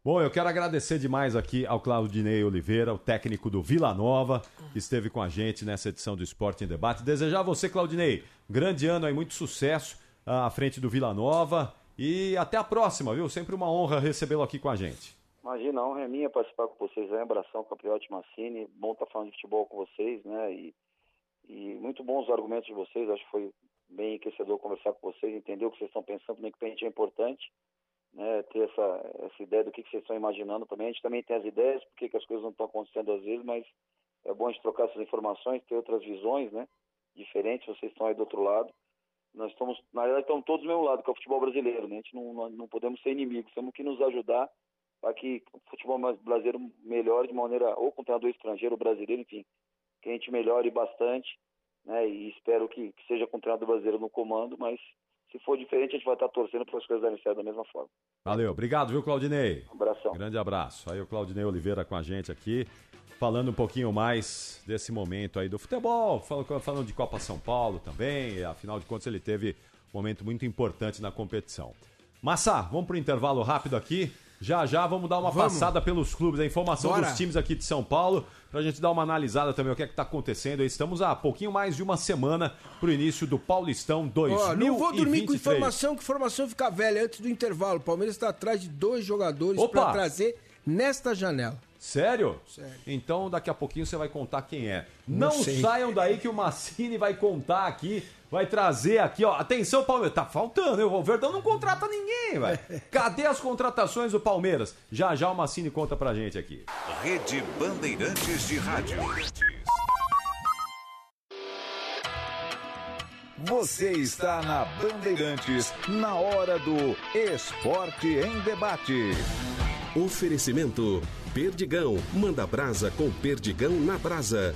Bom, eu quero agradecer demais aqui ao Claudinei Oliveira, o técnico do Vila Nova, que esteve com a gente nessa edição do Esporte em Debate. Desejar a você, Claudinei, grande ano aí, muito sucesso ah, à frente do Vila Nova. E até a próxima, viu? Sempre uma honra recebê-lo aqui com a gente. Imagina, a honra é minha participar com vocês aí, abração, Capriotti Massini, bom estar falando de futebol com vocês, né, e, e muito bons os argumentos de vocês, acho que foi bem enriquecedor conversar com vocês, entender o que vocês estão pensando também, que pra gente é importante, né, ter essa, essa ideia do que, que vocês estão imaginando também, a gente também tem as ideias, porque que as coisas não estão acontecendo às vezes, mas é bom a gente trocar essas informações, ter outras visões, né, diferentes, vocês estão aí do outro lado, nós estamos, na verdade, estamos todos do mesmo lado, que é o futebol brasileiro, né, a gente não, não, podemos ser inimigos, temos que nos ajudar para que o futebol brasileiro melhore de maneira, ou com treinador estrangeiro, brasileiro, enfim, que a gente melhore bastante, né? E espero que, que seja com treinador brasileiro no comando, mas se for diferente, a gente vai estar torcendo para as coisas darem certo da mesma forma. Valeu, obrigado, viu, Claudinei? Um abração. Grande abraço. Aí o Claudinei Oliveira com a gente aqui, falando um pouquinho mais desse momento aí do futebol, falando, de Copa São Paulo também, e, afinal de contas ele teve um momento muito importante na competição. Massa, vamos pro intervalo rápido aqui. Já já vamos dar uma Vamos. passada pelos clubes, a informação Bora. dos times aqui de São Paulo, pra gente dar uma analisada também o que é que tá acontecendo. Estamos há pouquinho mais de uma semana pro início do Paulistão 2023. Ó, não vou dormir com informação, que informação fica velha antes do intervalo. O Palmeiras está atrás de dois jogadores para trazer nesta janela. Sério? Sério. Então daqui a pouquinho você vai contar quem é. Não Não, saiam daí que o Massini vai contar aqui, vai trazer aqui, ó. Atenção, Palmeiras. Tá faltando, hein? O Verdão não contrata ninguém, velho. Cadê as contratações do Palmeiras? Já já o Massini conta pra gente aqui. Rede Bandeirantes de Rádio. Você está na Bandeirantes, na hora do Esporte em Debate. Oferecimento: Perdigão. Manda brasa com Perdigão na brasa.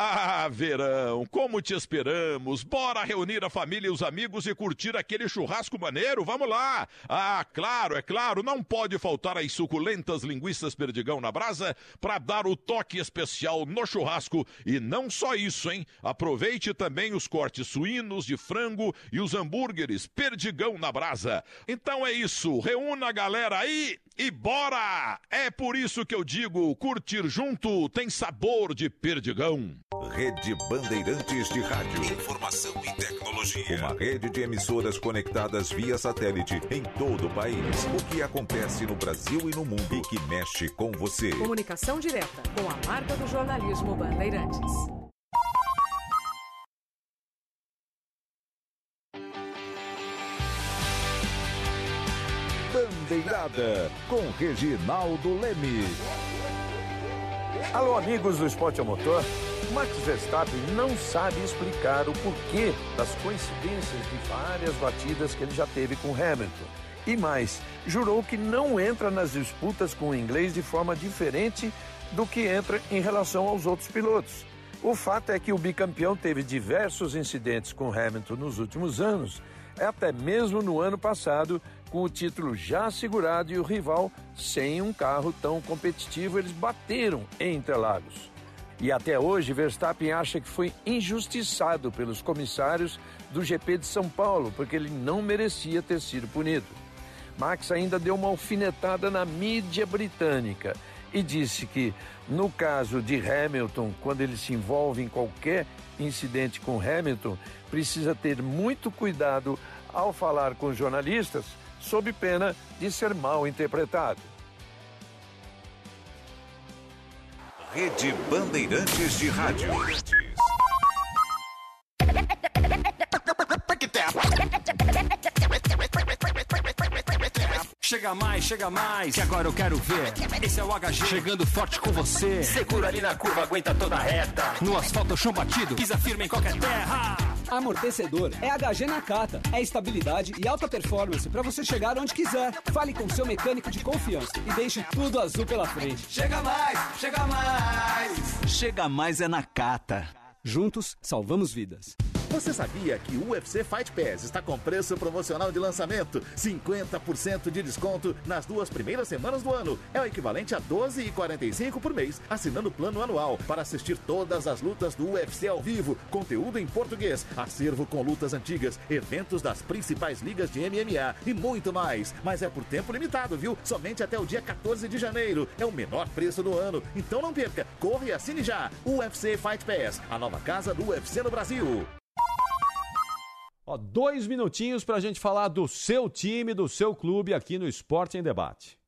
Ah, verão, como te esperamos! Bora reunir a família e os amigos e curtir aquele churrasco maneiro? Vamos lá! Ah, claro, é claro, não pode faltar as suculentas linguiças perdigão na brasa para dar o toque especial no churrasco. E não só isso, hein? Aproveite também os cortes suínos, de frango e os hambúrgueres perdigão na brasa. Então é isso, reúna a galera aí e bora! É por isso que eu digo, curtir junto tem sabor de perdigão. Rede Bandeirantes de Rádio. Informação e tecnologia. Uma rede de emissoras conectadas via satélite em todo o país. O que acontece no Brasil e no mundo e que mexe com você. Comunicação direta com a marca do jornalismo Bandeirantes. Bandeirada com Reginaldo Leme. Alô, amigos do Esporte ao Motor. Max Verstappen não sabe explicar o porquê das coincidências de várias batidas que ele já teve com Hamilton. E mais, jurou que não entra nas disputas com o inglês de forma diferente do que entra em relação aos outros pilotos. O fato é que o bicampeão teve diversos incidentes com Hamilton nos últimos anos, até mesmo no ano passado, com o título já assegurado e o rival sem um carro tão competitivo, eles bateram em Interlagos. E até hoje, Verstappen acha que foi injustiçado pelos comissários do GP de São Paulo, porque ele não merecia ter sido punido. Max ainda deu uma alfinetada na mídia britânica e disse que, no caso de Hamilton, quando ele se envolve em qualquer incidente com Hamilton, precisa ter muito cuidado ao falar com jornalistas, sob pena de ser mal interpretado. Rede Bandeirantes de Rádio. Chega mais, chega mais, que agora eu quero ver. Esse é o HG chegando forte com você. Segura ali na curva, aguenta toda a reta. No asfalto, chão batido, pisa firme em qualquer terra. Amortecedor é HG Nakata. É estabilidade e alta performance para você chegar onde quiser. Fale com seu mecânico de confiança e deixe tudo azul pela frente. Chega mais, chega mais. Chega mais é Nakata. Juntos, salvamos vidas. Você sabia que o UFC Fight Pass está com preço promocional de lançamento? 50% de desconto nas duas primeiras semanas do ano. É o equivalente a R$ 12,45 por mês, assinando o plano anual para assistir todas as lutas do UFC ao vivo, conteúdo em português, acervo com lutas antigas, eventos das principais ligas de MMA e muito mais. Mas é por tempo limitado, viu? Somente até o dia 14 de janeiro. É o menor preço do ano. Então não perca. Corre e assine já. UFC Fight Pass, a nova casa do UFC no Brasil. Ó, dois minutinhos para a gente falar do seu time, do seu clube aqui no Esporte em Debate.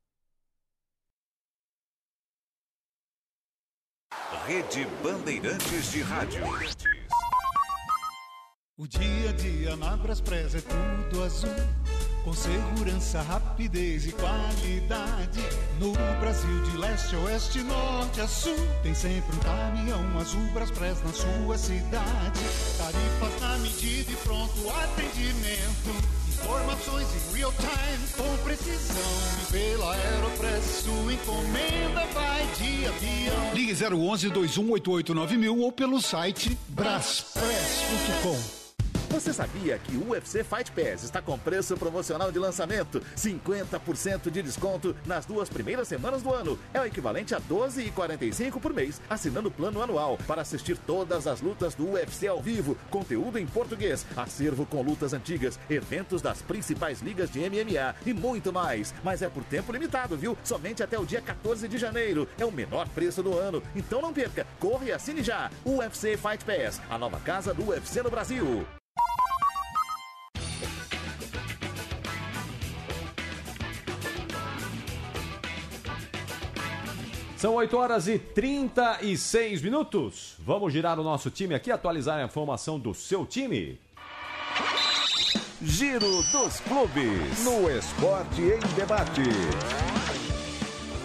Rede Bandeirantes de Rádio. O dia a dia na Braspress é tudo azul. Com segurança, rapidez e qualidade. No Brasil, de leste oeste, norte a sul. Tem sempre um caminhão azul Braspress na sua cidade. Tarifas na medida e pronto atendimento. Informações em real time com precisão. E pela Aeropress, sua encomenda vai de avião. Ligue 011 2188 9000 ou pelo site braspress.com. Você sabia que o UFC Fight Pass está com preço promocional de lançamento? 50% de desconto nas duas primeiras semanas do ano. É o equivalente a R$ 12,45 por mês, assinando o plano anual para assistir todas as lutas do UFC ao vivo, conteúdo em português, acervo com lutas antigas, eventos das principais ligas de MMA e muito mais. Mas é por tempo limitado, viu? Somente até o dia 14 de janeiro. É o menor preço do ano. Então não perca. Corre e assine já. UFC Fight Pass, a nova casa do UFC no Brasil. São 8 horas e 36 minutos. Vamos girar o nosso time aqui, atualizar a informação do seu time. Giro dos Clubes. No Esporte em Debate.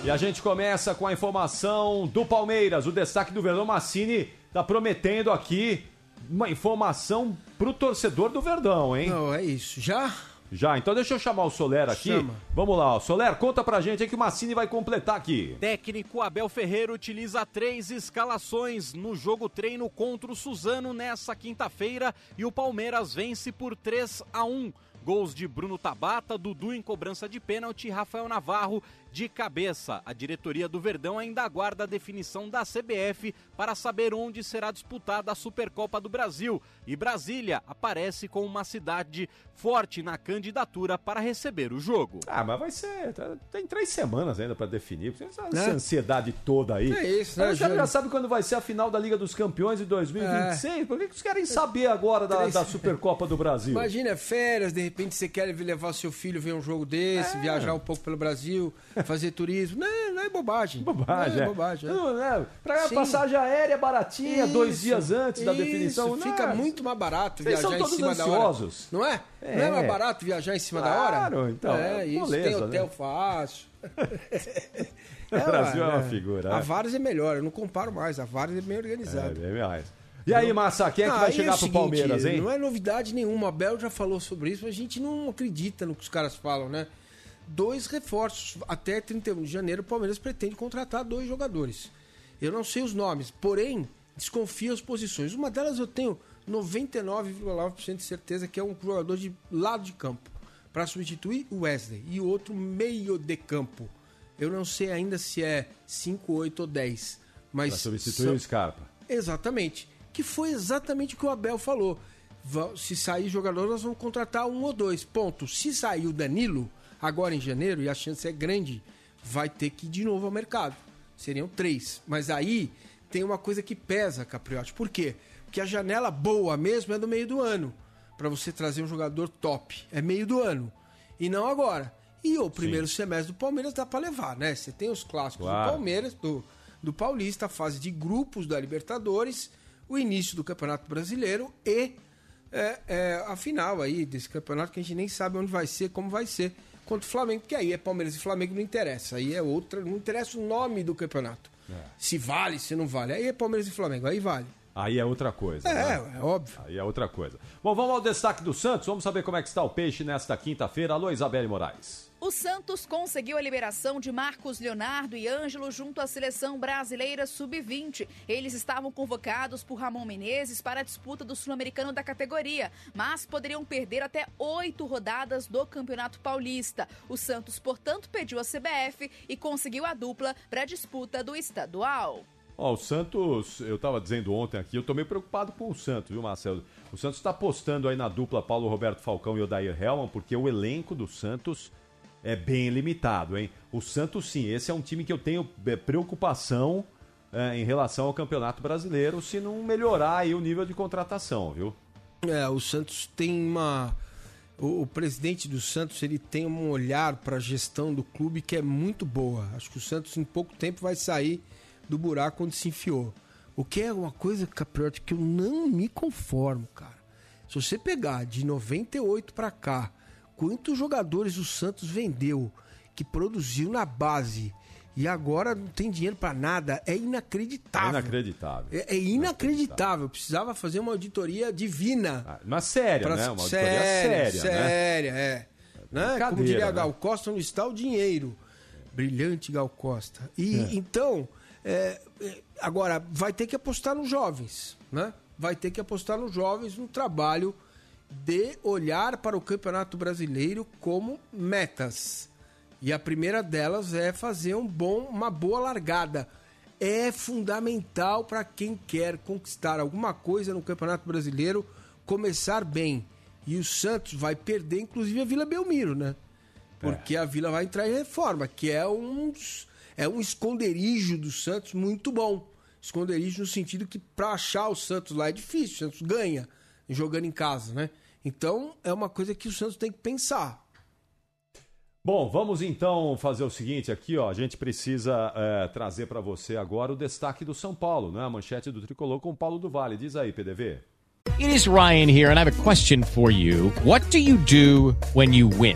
E a gente começa com a informação do Palmeiras. O destaque do Verdão Massini está prometendo aqui uma informação pro torcedor do Verdão, hein? Não, é isso. Já? Já, então deixa eu chamar o Soler aqui. Chama. Vamos lá, ó. Soler, conta pra gente aí que o Massini vai completar aqui. Técnico Abel Ferreira utiliza três escalações no jogo treino contra o Suzano nessa quinta-feira e o Palmeiras vence por 3 a 1. Gols de Bruno Tabata, Dudu em cobrança de pênalti e Rafael Navarro de cabeça. A diretoria do Verdão ainda aguarda a definição da CBF para saber onde será disputada a Supercopa do Brasil. E Brasília aparece como uma cidade forte na candidatura para receber o jogo. Ah, mas vai ser. tá- Tem três semanas ainda pra definir. Essa, essa Né? ansiedade toda aí. É isso, né, Mas já, já sabe quando vai ser a final da Liga dos Campeões de 2026? Por que, que eles querem saber agora da, Três- da Supercopa do Brasil? Imagina, é férias, de repente você quer levar seu filho ver um jogo desse, É. viajar um pouco pelo Brasil, fazer turismo. Não, não é bobagem. Bobagem, Não é. é bobagem. é. Não, né? Pra Sim. passagem aérea baratinha, dois Isso, dias antes da isso, definição. Fica Não, muito mais barato Vocês viajar são em cima da hora. ansiosos. Não é? É. Não é mais barato viajar em cima da hora? Claro, então, É, é isso. moleza, Tem hotel né? fácil. O Brasil é uma é. figura. A é. Vares é melhor, eu não comparo mais. A Vares é bem organizada. É, bem mais. E aí, Massa, quem é que Ah, vai chegar o pro seguinte, Palmeiras, hein? Não é novidade nenhuma. A Bel já falou sobre isso, mas a gente não acredita no que os caras falam, né? Dois reforços. Até 31 de janeiro, o Palmeiras pretende contratar dois jogadores. Eu não sei os nomes, porém, desconfio as posições. Uma delas eu tenho 99,9% de certeza que é um jogador de lado de campo para substituir o Wesley e o outro meio de campo. Eu não sei ainda se é 5, 8 ou 10, mas Pra substituir são- o Scarpa. Exatamente. Que foi exatamente o que o Abel falou. Se sair jogador, nós vamos contratar um ou dois. Ponto. Se sair o Danilo, agora em janeiro, e a chance é grande, vai ter que ir de novo ao mercado. Seriam três. Mas aí tem uma coisa que pesa, Capriotti. Por quê? Porque a janela boa mesmo é do meio do ano. Para você trazer um jogador top. É meio do ano. E não agora. E o primeiro semestre do Palmeiras dá para levar, né? Você tem os clássicos Claro. do Palmeiras, do, do Paulista, a fase de grupos da Libertadores, o início do Campeonato Brasileiro e é, é, a final aí desse campeonato que a gente nem sabe onde vai ser, como vai ser, contra o Flamengo, porque aí é Palmeiras e Flamengo não interessa, aí é outra, não interessa o nome do campeonato. Se vale, se não vale, aí é Palmeiras e Flamengo, aí vale. Aí é outra coisa. É, né? é óbvio. Aí é outra coisa. Bom, vamos ao destaque do Santos. Vamos saber como é que está o peixe nesta quinta-feira. Alô, Isabelle Moraes. O Santos conseguiu a liberação de Marcos Leonardo e Ângelo junto à seleção brasileira sub-20. Eles estavam convocados por Ramon Menezes para a disputa do sul-americano da categoria, mas poderiam perder até oito rodadas do Campeonato Paulista. O Santos, portanto, pediu a CBF e conseguiu a dupla para a disputa do estadual. Ó, o Santos, eu tava dizendo ontem aqui, eu tô meio preocupado com o Santos, viu, Marcelo? O Santos tá apostando aí na dupla Paulo Roberto Falcão e Odair Helman, porque o elenco do Santos é bem limitado, hein? O Santos, sim, esse é um time que eu tenho é, preocupação é, em relação ao Campeonato Brasileiro, se não melhorar aí o nível de contratação, viu? É, o Santos tem uma. O, o presidente do Santos ele tem um olhar para a gestão do clube que é muito boa. Acho que o Santos em pouco tempo vai sair do buraco onde se enfiou. O que é uma coisa, Capriotti, que eu não me conformo, cara. Se você pegar de 98 para cá, quantos jogadores o Santos vendeu, que produziu na base e agora não tem dinheiro para nada, é É inacreditável. inacreditável. É, é inacreditável. Precisava fazer uma auditoria divina. Mas séria, Pra- né? Uma auditoria séria, séria, séria, né? é. Né? Como diria né? Gal Costa, onde está o dinheiro? Brilhante Gal Costa. E É. então, é, é, agora vai ter que apostar nos jovens, né? Vai ter que apostar nos jovens no trabalho de olhar para o Campeonato Brasileiro como metas. E a primeira delas é fazer um bom, uma boa largada. É fundamental para quem quer conquistar alguma coisa no Campeonato Brasileiro começar bem. E o Santos vai perder, inclusive, a Vila Belmiro, né? Porque a Vila vai entrar em reforma, que é um, é um esconderijo do Santos muito bom. Esconderijo no sentido que para achar o Santos lá é difícil. O Santos ganha jogando em casa, né? Então é uma coisa que o Santos tem que pensar. Bom, vamos então fazer o seguinte aqui, ó. A gente precisa é, trazer para você agora o destaque do São Paulo, né? A manchete do tricolor com o Paulo do Vale. Diz aí, PDV. It is Ryan here, and I have a question for you. What do you do when you win?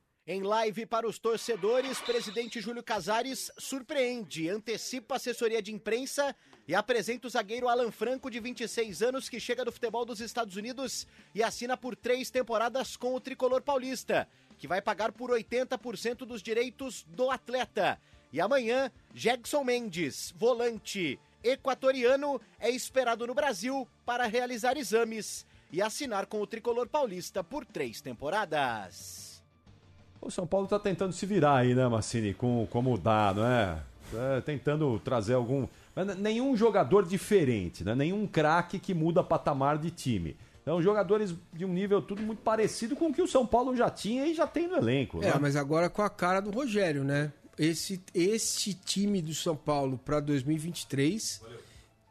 Em live para os torcedores, presidente Júlio Casares surpreende, antecipa a assessoria de imprensa e apresenta o zagueiro Alan Franco, de 26 anos, que chega do futebol dos Estados Unidos e assina por três temporadas com o tricolor paulista, que vai pagar por 80% dos direitos do atleta. E amanhã, Jackson Mendes, volante equatoriano, é esperado no Brasil para realizar exames e assinar com o tricolor paulista por três temporadas. O São Paulo está tentando se virar aí, né, Massini? Com como dá, não é? É, tentando trazer algum. Mas nenhum jogador diferente, né? Nenhum craque que muda patamar de time. Então, jogadores de um nível tudo muito parecido com o que o São Paulo já tinha e já tem no elenco. É, né? mas agora com a cara do Rogério, né? Esse, esse time do São Paulo para 2023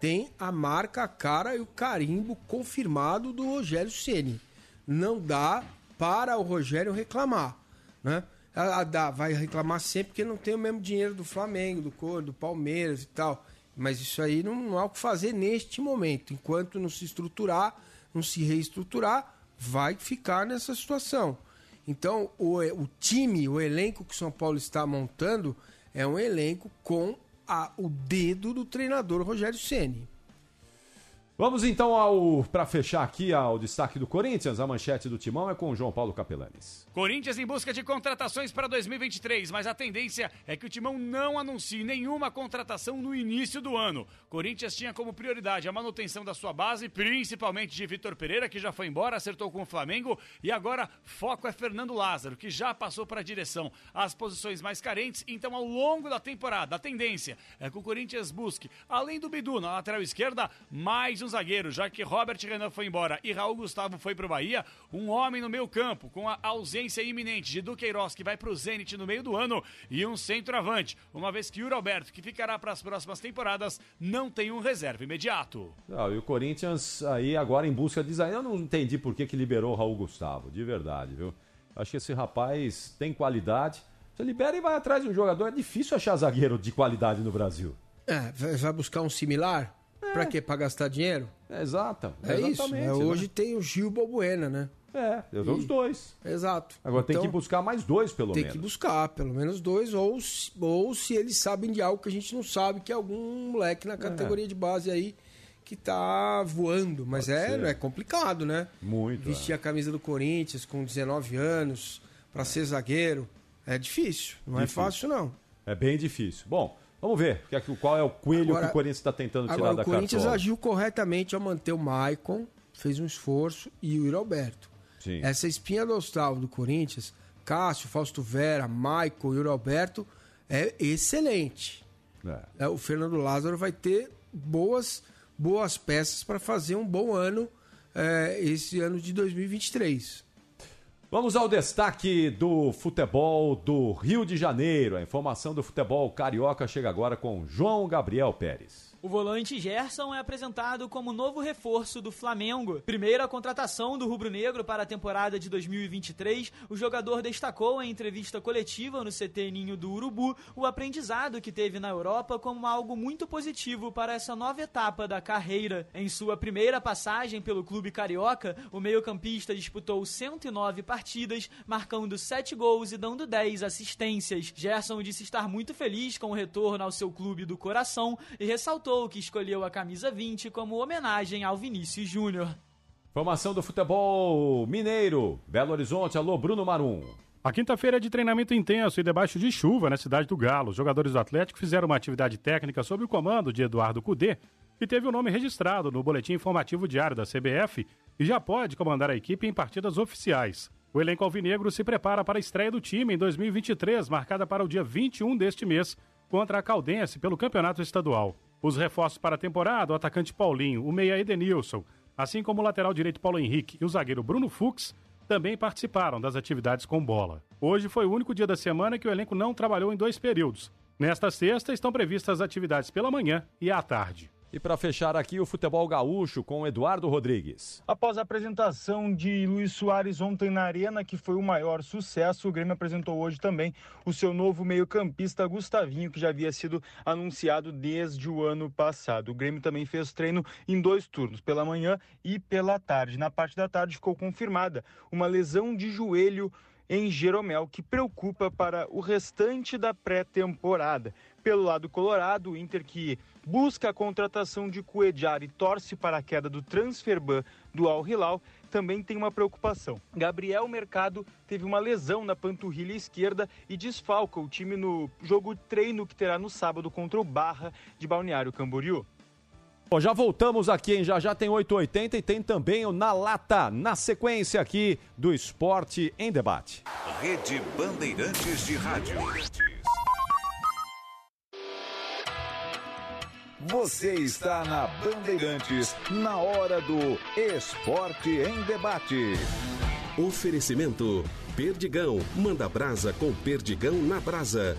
tem a marca, a cara e o carimbo confirmado do Rogério Ceni. Não dá para o Rogério reclamar, né? A, a, dá, vai reclamar sempre porque não tem o mesmo dinheiro do Flamengo, do Cor, do Palmeiras e tal. Mas isso aí não, não há o que fazer neste momento. Enquanto não se estruturar, não se reestruturar, vai ficar nessa situação. Então, o, o time, o elenco que o São Paulo está montando é um elenco com a, o dedo do treinador Rogério Ceni. Vamos então ao para fechar aqui ao destaque do Corinthians. A manchete do Timão é com o João Paulo Capelanes. Corinthians em busca de contratações para 2023, mas a tendência é que o Timão não anuncie nenhuma contratação no início do ano. Corinthians tinha como prioridade a manutenção da sua base, principalmente de Vitor Pereira, que já foi embora, acertou com o Flamengo, e agora foco é Fernando Lázaro, que já passou para a direção. As posições mais carentes, então ao longo da temporada, a tendência é que o Corinthians busque, além do Bidu na lateral esquerda, mais um zagueiro, já que Robert Renan foi embora e Raul Gustavo foi para o Bahia, um homem no meio campo, com a ausência iminente de Duqueiroz, que vai para o Zenit no meio do ano, e um centroavante, uma vez que o Alberto, que ficará para as próximas temporadas, não tem um reserva imediato. Ah, e o Corinthians aí agora em busca de zagueiro. Eu não entendi por que, que liberou o Raul Gustavo, de verdade, viu? Acho que esse rapaz tem qualidade. Você libera e vai atrás de um jogador. É difícil achar zagueiro de qualidade no Brasil. É, vai buscar um similar? É. Pra quê? Pra gastar dinheiro? É, exato. É isso. É, hoje né? tem o Gil Balbuena, né? É, eu dou os dois. Exato. Agora então, tem que buscar mais dois, pelo tem menos. Tem que buscar, pelo menos dois, ou, ou se eles sabem de algo que a gente não sabe, que é algum moleque na categoria é. de base aí que tá voando. Mas é, é complicado, né? Muito. Vestir é. a camisa do Corinthians com 19 anos para ser zagueiro. É difícil. Não difícil. é fácil, não. É bem difícil. Bom, vamos ver qual é o coelho agora, que o Corinthians está tentando tirar agora, da cartola. O Corinthians cartola. agiu corretamente ao manter o Maicon, fez um esforço, e o Iroberto. Sim. Essa espinha dorsal do Corinthians, Cássio, Fausto Vera, Michael e o Roberto, é excelente. É. O Fernando Lázaro vai ter boas, boas peças para fazer um bom ano é, esse ano de 2023. Vamos ao destaque do futebol do Rio de Janeiro. A informação do futebol carioca chega agora com João Gabriel Pérez. O volante Gerson é apresentado como novo reforço do Flamengo. Primeira contratação do rubro-negro para a temporada de 2023, o jogador destacou em entrevista coletiva no CT Ninho do Urubu o aprendizado que teve na Europa como algo muito positivo para essa nova etapa da carreira. Em sua primeira passagem pelo clube carioca, o meio-campista disputou 109 partidas, marcando 7 gols e dando 10 assistências. Gerson disse estar muito feliz com o retorno ao seu clube do coração e ressaltou que escolheu a camisa 20 como homenagem ao Vinícius Júnior. Formação do futebol mineiro. Belo Horizonte, alô Bruno Marum. A quinta-feira é de treinamento intenso e debaixo de chuva na cidade do Galo. Os jogadores do Atlético fizeram uma atividade técnica sob o comando de Eduardo Cudê, que teve o nome registrado no boletim informativo diário da CBF e já pode comandar a equipe em partidas oficiais. O elenco alvinegro se prepara para a estreia do time em 2023, marcada para o dia 21 deste mês, contra a Caldense pelo Campeonato Estadual. Os reforços para a temporada, o atacante Paulinho, o meia Edenilson, assim como o lateral direito Paulo Henrique e o zagueiro Bruno Fux, também participaram das atividades com bola. Hoje foi o único dia da semana que o elenco não trabalhou em dois períodos. Nesta sexta estão previstas atividades pela manhã e à tarde. E para fechar aqui, o futebol gaúcho com Eduardo Rodrigues. Após a apresentação de Luiz Soares ontem na Arena, que foi o maior sucesso, o Grêmio apresentou hoje também o seu novo meio-campista Gustavinho, que já havia sido anunciado desde o ano passado. O Grêmio também fez treino em dois turnos, pela manhã e pela tarde. Na parte da tarde ficou confirmada uma lesão de joelho em Jeromel, que preocupa para o restante da pré-temporada. Pelo lado colorado, o Inter que busca a contratação de Cuejar e torce para a queda do transferban do Al Hilal, também tem uma preocupação. Gabriel Mercado teve uma lesão na panturrilha esquerda e desfalca o time no jogo treino que terá no sábado contra o Barra de Balneário Camboriú. Bom, já voltamos aqui, hein? Já já tem 880 e tem também o Na Lata, na sequência aqui do Esporte em Debate. Rede Bandeirantes de Rádio. Você está na Bandeirantes, na hora do Esporte em Debate. Oferecimento: Perdigão. Manda brasa com Perdigão na brasa.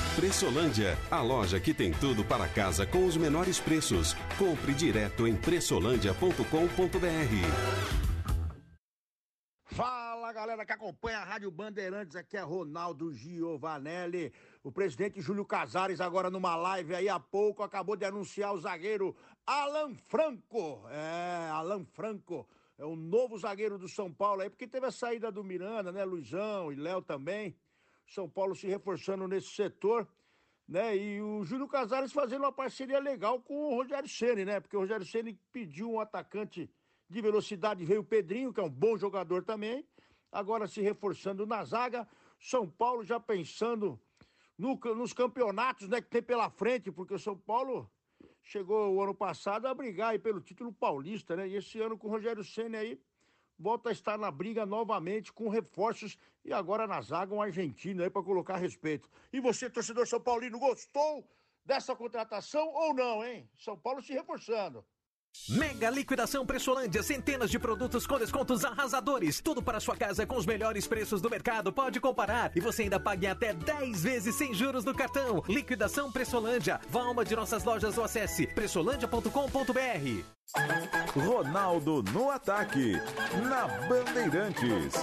Pressolândia, a loja que tem tudo para casa com os menores preços. Compre direto em pressolândia.com.br. Fala galera que acompanha a Rádio Bandeirantes, aqui é Ronaldo Giovanelli. O presidente Júlio Casares, agora numa live aí há pouco, acabou de anunciar o zagueiro Alan Franco. É, Alan Franco é o novo zagueiro do São Paulo aí, porque teve a saída do Miranda, né? Luizão e Léo também. São Paulo se reforçando nesse setor, né? E o Júlio Casares fazendo uma parceria legal com o Rogério Ceni, né? Porque o Rogério Ceni pediu um atacante de velocidade, veio o Pedrinho, que é um bom jogador também. Agora se reforçando na zaga. São Paulo já pensando no, nos campeonatos, né, que tem pela frente, porque o São Paulo chegou o ano passado a brigar aí pelo título paulista, né? E esse ano com o Rogério Senna aí volta a estar na briga novamente com reforços e agora na zaga um argentino aí para colocar respeito. E você, torcedor São Paulino, gostou dessa contratação ou não, hein? São Paulo se reforçando. Mega liquidação Pressolândia, centenas de produtos com descontos arrasadores. Tudo para sua casa com os melhores preços do mercado. Pode comparar e você ainda pague até 10 vezes sem juros no cartão. Liquidação Pressolândia. Vá a uma de nossas lojas ou acesse pressolândia.com.br. Ronaldo no ataque, na Bandeirantes.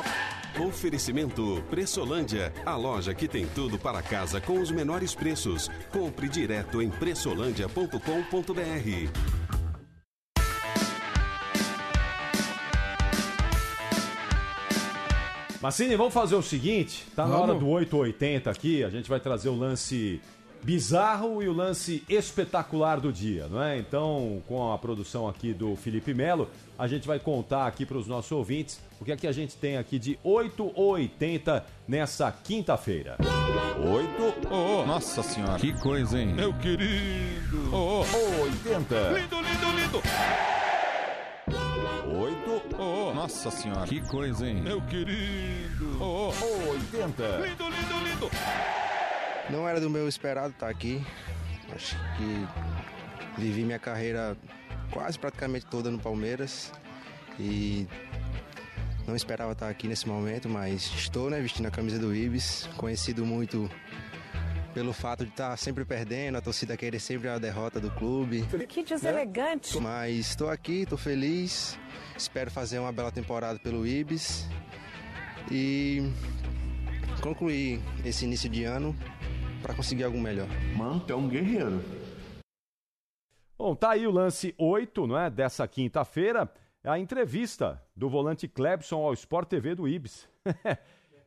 Oferecimento Pressolândia, a loja que tem tudo para casa com os menores preços. Compre direto em pressolândia.com.br. Massini, vamos fazer o seguinte: tá na Vamos. hora do 880 aqui, a gente vai trazer o lance bizarro e o lance espetacular do dia, não é? Então, com a produção aqui do Felipe Melo, a gente vai contar aqui para os nossos ouvintes o que é que a gente tem aqui de 8 ou 80 nessa quinta-feira. 8 Oh, nossa senhora. Que coisa, hein? Meu querido. Oh, ou 80. Lindo, lindo, lindo. 8 Oh, nossa senhora. Que coisa, hein? Meu querido. Oh, ou 80. lindo, lindo, lindo. Não era do meu esperado estar aqui. Acho que vivi minha carreira quase praticamente toda no Palmeiras e não esperava estar aqui nesse momento, mas estou, né, vestindo a camisa do Ibis, conhecido muito pelo fato de estar sempre perdendo, a torcida querer sempre a derrota do clube. Que deselegante. Mas estou aqui, estou feliz. Espero fazer uma bela temporada pelo Ibis e concluir esse início de ano para conseguir algo melhor. Mano, tu é um guerreiro. Bom, tá aí o lance 8, não é? Dessa quinta-feira. a entrevista do volante Clebson ao Sport TV do Ibis.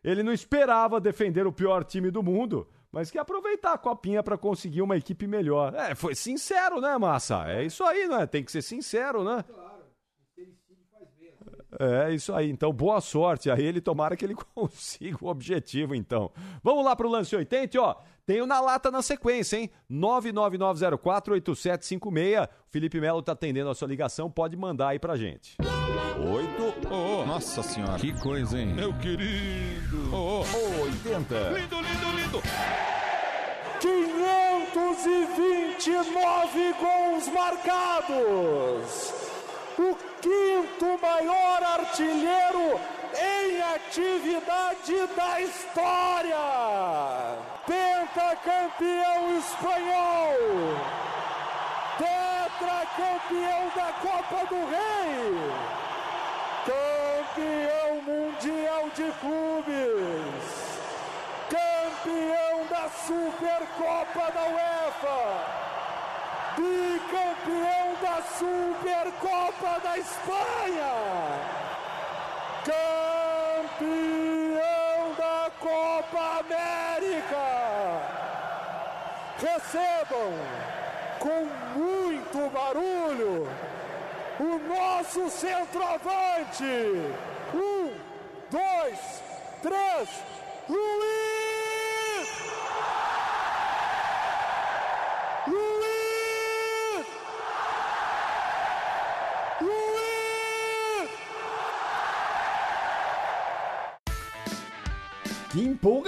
Ele não esperava defender o pior time do mundo, mas quer aproveitar a copinha para conseguir uma equipe melhor. É, foi sincero, né, Massa? É isso aí, né? Tem que ser sincero, né? É isso aí. Então, boa sorte a ele. Tomara que ele consiga o objetivo, então. Vamos lá pro lance 80, ó. Tenho na lata na sequência, hein? 999048756. Felipe Melo tá atendendo a sua ligação. Pode mandar aí pra gente. Oito. Oh, nossa senhora. Que coisa, hein? Meu querido. Oh, oh. 80. Lindo, lindo, lindo. 529 gols marcados. O quinto maior artilheiro em atividade da história. Pentacampeão espanhol. Tetracampeão da Copa do Rei. Campeão mundial de clubes campeão da Supercopa da UEFA, bicampeão da Supercopa da Espanha, campeão da Copa América. Recebam com muito barulho o nosso centroavante. Um, dois, três, Luiz!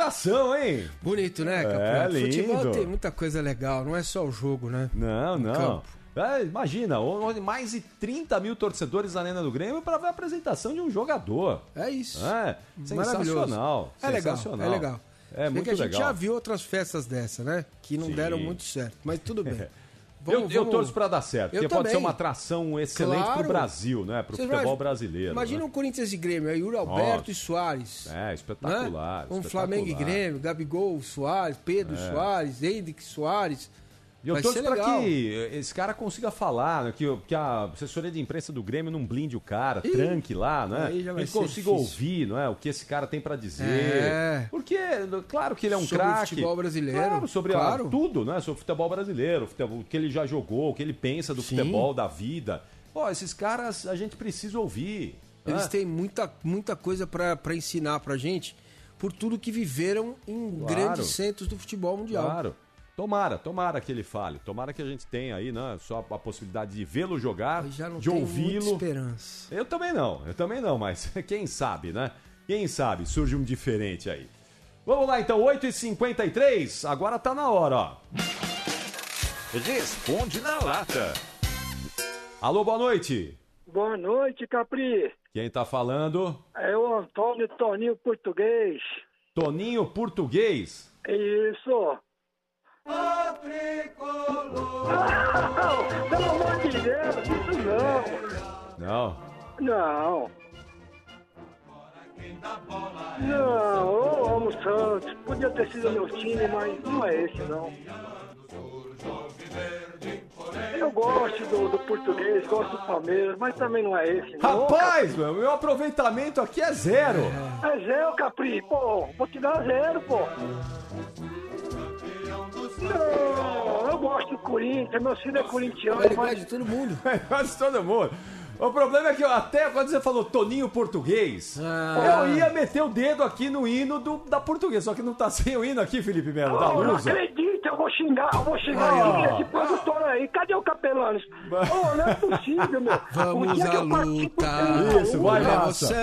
Empolgação, hein? Bonito, né, É. Futebol tem muita coisa legal, não é só o jogo, né? Não, No não. campo. É, imagina, mais de 30 mil torcedores na Arena do Grêmio para ver a apresentação de um jogador. É isso. É, sensacional. É legal, sensacional. é legal. É Se bem muito que a gente legal. já viu outras festas dessa, né? Que não Sim. deram muito certo, mas tudo bem. eu, Vamos- eu vamos- torço para dar certo, Eu porque pode ser uma atração excelente Claro. pro Brasil, né? Pro Vocês futebol imagina- brasileiro. Imagina né? um Corinthians e Grêmio, aí Yuri Alberto Nossa. e Soares. É, espetacular. né? Um espetacular. Flamengo e Grêmio, Gabigol, Soares, Pedro É. Soares, Henrique Soares. E eu Vai torço legal. que esse cara consiga falar, né, que, que a assessoria de imprensa do Grêmio não blinde o cara, Ih, tranque lá, né? Ele consiga ouvir, não é? O que esse cara tem pra dizer. É. Porque, claro que ele é um Sobre craque. futebol brasileiro, Claro, sobre a- claro. tudo, né? Sobre o futebol brasileiro, o, futebol, o que ele já jogou, o que ele pensa do Sim. futebol, da vida. Pô, esses caras a gente precisa ouvir. Eles né? têm muita, muita coisa pra ensinar pra gente por tudo que viveram em Claro. grandes centros do futebol mundial. Claro. Tomara, tomara que ele fale. Tomara que a gente tenha aí, né? Só a possibilidade de vê-lo jogar, Já não de ouvi-lo. esperança. Eu também não, eu também não, mas quem sabe, né? Quem sabe surge um diferente aí. Vamos lá então, 8h53, agora tá na hora, ó. Responde na lata. Alô, boa noite. Boa noite, Capri. Quem tá falando? É o Antônio Toninho Português. Toninho Português. Isso. Não, pelo amor de Deus, isso não. Não. Não. Não, eu amo o Santos. Podia ter sido meu time, mas não é esse, não. Eu gosto do, do português, gosto do Palmeiras, mas também não é esse, não. Rapaz, meu, meu aproveitamento aqui é zero. É zero, Capri. Pô, vou te dar zero, pô. Não, eu gosto do Corinthians, meu filho é corintiano. Ele gosta de todo mundo. Gosto de todo mundo. O problema é que eu, até quando você falou Toninho Português, Ah. eu ia meter o dedo aqui no hino do, da português, só que não tá sem o hino aqui, Felipe Melo, da Oh, não Lusa. acredito, eu vou xingar, eu vou xingar Ah. esse, produtor aí. Cadê o Capelanes? Oh, não é possível, meu. Vamos à luta. Isso, vai, massa.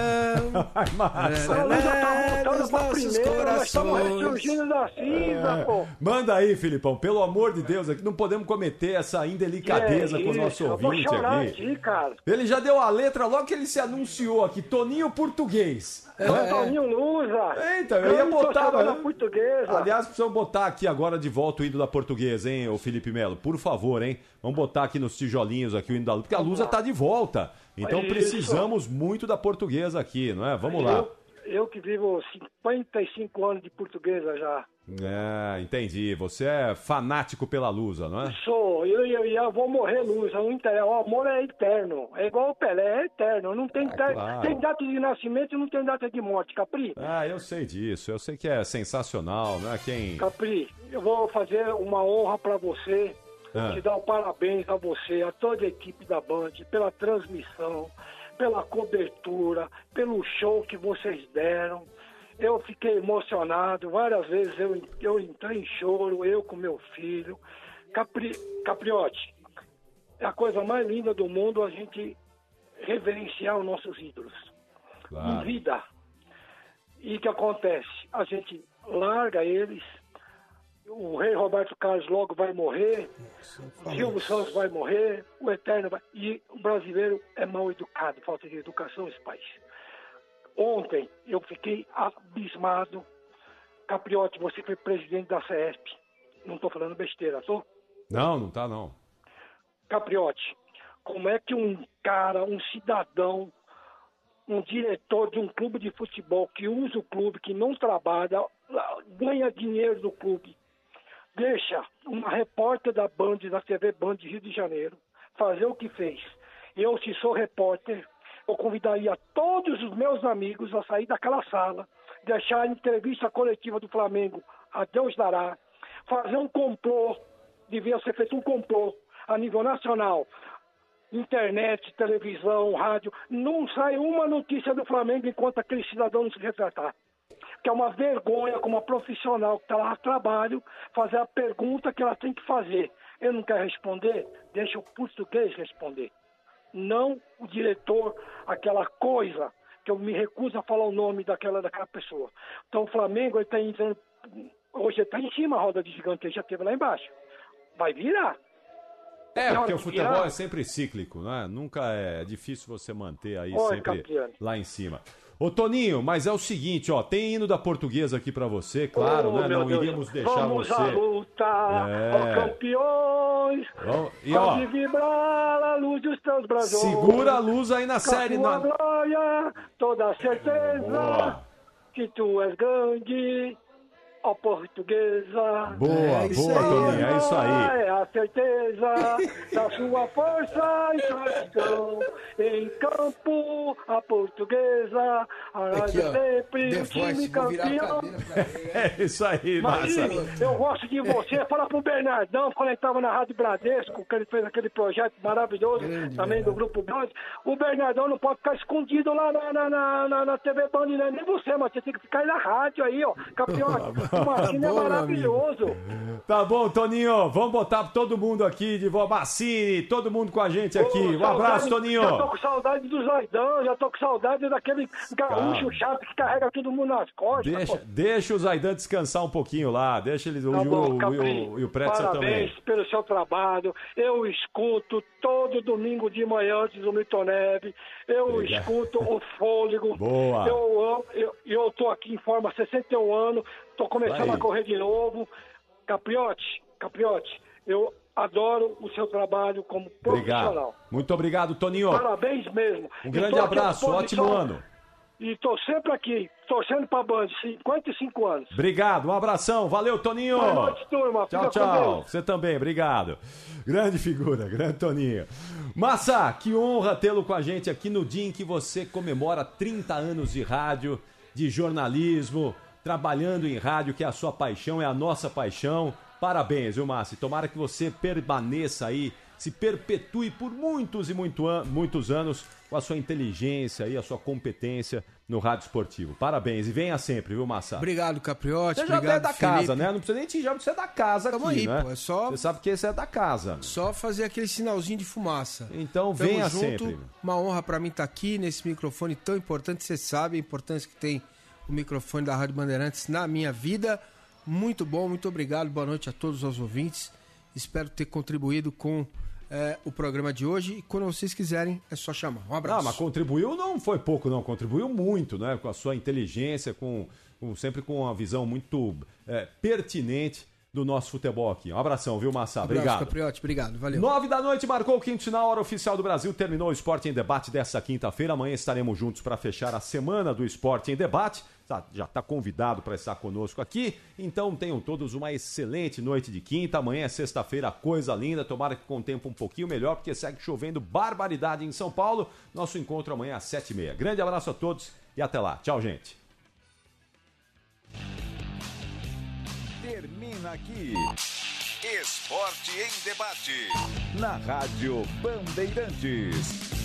Vai, massa. luz já tá voltando pra primeira, nós estamos ressurgindo da cinza, É. pô. Manda aí, Filipão, pelo amor de Deus, aqui não podemos cometer essa indelicadeza com o nosso ouvinte aqui. Ele já deu a letra logo que ele se anunciou aqui, Toninho Português. É. Toninho Lusa. Eita, eu ia botar. portuguesa. Aliás, precisamos botar aqui agora de volta o hino da portuguesa, hein, ô Felipe Melo? Por favor, hein? Vamos botar aqui nos tijolinhos aqui o hino da Lusa, porque a Lusa tá de volta. Então precisamos muito da portuguesa aqui, não é? Vamos lá. Eu, que vivo 55 anos de portuguesa já. É, entendi. Você é fanático pela Lusa, não é? Sou, eu, eu, eu vou morrer não interessa. O amor é eterno. É igual o Pelé, é eterno. Não tem, ter- claro. tem data de nascimento e não tem data de morte, Capri. Ah, eu sei disso. Eu sei que é sensacional, né? Quem. Capri, eu vou fazer uma honra pra você, Ah. te dar um parabéns a você, a toda a equipe da Band, pela transmissão, pela cobertura, pelo show que vocês deram. Eu fiquei emocionado, várias vezes eu, eu entrei em choro, eu com meu filho. Capri, Capriote, é a coisa mais linda do mundo a gente reverenciar os nossos ídolos. Em vida. E o que acontece? A gente larga eles, o rei Roberto Carlos logo vai morrer, o Silvio Santos vai morrer, o Eterno vai... E o brasileiro é mal educado, falta de educação nesse país. Ontem eu fiquei abismado. Capriotti, você foi presidente da CESP. Não estou falando besteira, tô? Não, não tá não. Capriotti, como é que um cara, um cidadão, um diretor de um clube de futebol que usa o clube, que não trabalha, ganha dinheiro do clube, deixa uma repórter da Band, da TV Band de Rio de Janeiro, fazer o que fez. Eu, se sou repórter, eu convidaria todos os meus amigos a sair daquela sala, deixar a entrevista coletiva do Flamengo a Deus dará, fazer um complô, devia ser feito um complô a nível nacional, internet, televisão, rádio, não sai uma notícia do Flamengo enquanto aquele cidadão não se retratar. Que é uma vergonha como uma profissional que está lá a trabalho fazer a pergunta que ela tem que fazer. Eu não quero responder, deixa o português responder. Não o diretor, aquela coisa que eu me recuso a falar o nome daquela, daquela pessoa. Então o Flamengo ele está entrando. Hoje ele está em cima a roda de gigante, ele já esteve lá embaixo. Vai virar. É, porque o futebol é sempre cíclico, né? Nunca é, é difícil você manter aí Oi, sempre Capriano. lá em cima. Ô Toninho, mas é o seguinte, ó, tem hino da portuguesa aqui pra você, claro, Oh, né? Não Deus. iríamos deixar Vamos você. à luta, É. ó campeões. Vamos- E ó, vibrar a luz dos teus brasões. segura a luz aí na Com série. Na... glória, toda certeza Boa. que tu és grande, ó portuguesa. Boa, boa, Toninho, é isso aí. É a certeza da sua força e tradição. Em campo, a portuguesa, a Aqui, ó, sempre o time a campeão. É isso aí, massa. Mas eu gosto de você. Fala pro Bernardão, quando ele estava na Rádio Bradesco, que ele fez aquele projeto maravilhoso, também do Grupo Band. O Bernardão não pode ficar escondido lá na, na, na, na- na TV Band, né? nem você, mas você tem que ficar aí na rádio aí, ó. Campeão, o Marcinho é maravilhoso. Tá bom, Toninho, vamos botar todo mundo aqui de Vó Macini, todo mundo com a gente aqui. Um abraço, Saudade- Toninho. Já tô com saudade do Zaidão, já tô com saudade daquele gaúcho Calma. chato que carrega todo mundo nas costas. Deixa, pô. deixa o Zaidan descansar um pouquinho lá, deixa eles, o, Tá e bom, o, o, o Pretzel Parabéns também. pelo seu trabalho. Eu escuto todo domingo de manhã antes do Milton Neve. Eu Obrigado. escuto o fôlego. Boa. Eu, amo- eu, eu tô aqui em forma há 61 anos. Tô começando Aí. a correr de novo. Capriote, Capriote, eu adoro o seu trabalho como profissional. Obrigado. Muito obrigado, Toninho. Parabéns mesmo. Um grande abraço, ótimo ano. E tô sempre aqui, torcendo pra Band, 55 anos. Obrigado, um abração, valeu, Toninho. Boa noite, turma. Tchau, Fica tchau. Você também, obrigado. Grande figura, grande Toninho. Massa, que honra tê-lo com a gente aqui no dia em que você comemora 30 anos de rádio, de jornalismo, trabalhando em rádio, que é a sua paixão, é a nossa paixão. Parabéns, viu? E Tomara que você permaneça aí, se perpetue por muitos e muito an- muitos anos com a sua inteligência e a sua competência no rádio esportivo. Parabéns e venha sempre, viu, Massa? Obrigado, Capriotti. Você já obrigado, é da Felipe. casa, né? Não precisa nem te já você é da casa Tamo aqui, aí, né? pô, é só- Você sabe que esse é da casa. Só fazer aquele sinalzinho de fumaça. Então Tamo venha junto. sempre. Uma honra pra mim estar aqui nesse microfone tão importante. Você sabe a importância que tem o microfone da Rádio Bandeirantes na minha vida. Muito bom, muito obrigado. Boa noite a todos os ouvintes. Espero ter contribuído com eh, o programa de hoje. E quando vocês quiserem, é só chamar. Um abraço. Não, mas contribuiu não foi pouco, não. Contribuiu muito, né? Com a sua inteligência, com, com- sempre com uma visão muito é, pertinente do nosso futebol aqui. Um abração, viu, Massa? Abraço, Obrigado. Capriotti, obrigado, valeu. Nove da noite marcou o quinto sinal, hora oficial do Brasil. Terminou o Esporte em Debate dessa quinta-feira. Amanhã estaremos juntos para fechar a semana do Esporte em Debate. Tá- Já está convidado para estar conosco aqui. Então tenham todos uma excelente noite de quinta. Amanhã é sexta-feira, coisa linda. Tomara que com o tempo um pouquinho melhor, porque segue chovendo barbaridade em São Paulo. Nosso encontro amanhã às sete e meia. Grande abraço a todos e até lá. Tchau, gente. Termina aqui. Esporte em debate. Na Rádio Bandeirantes.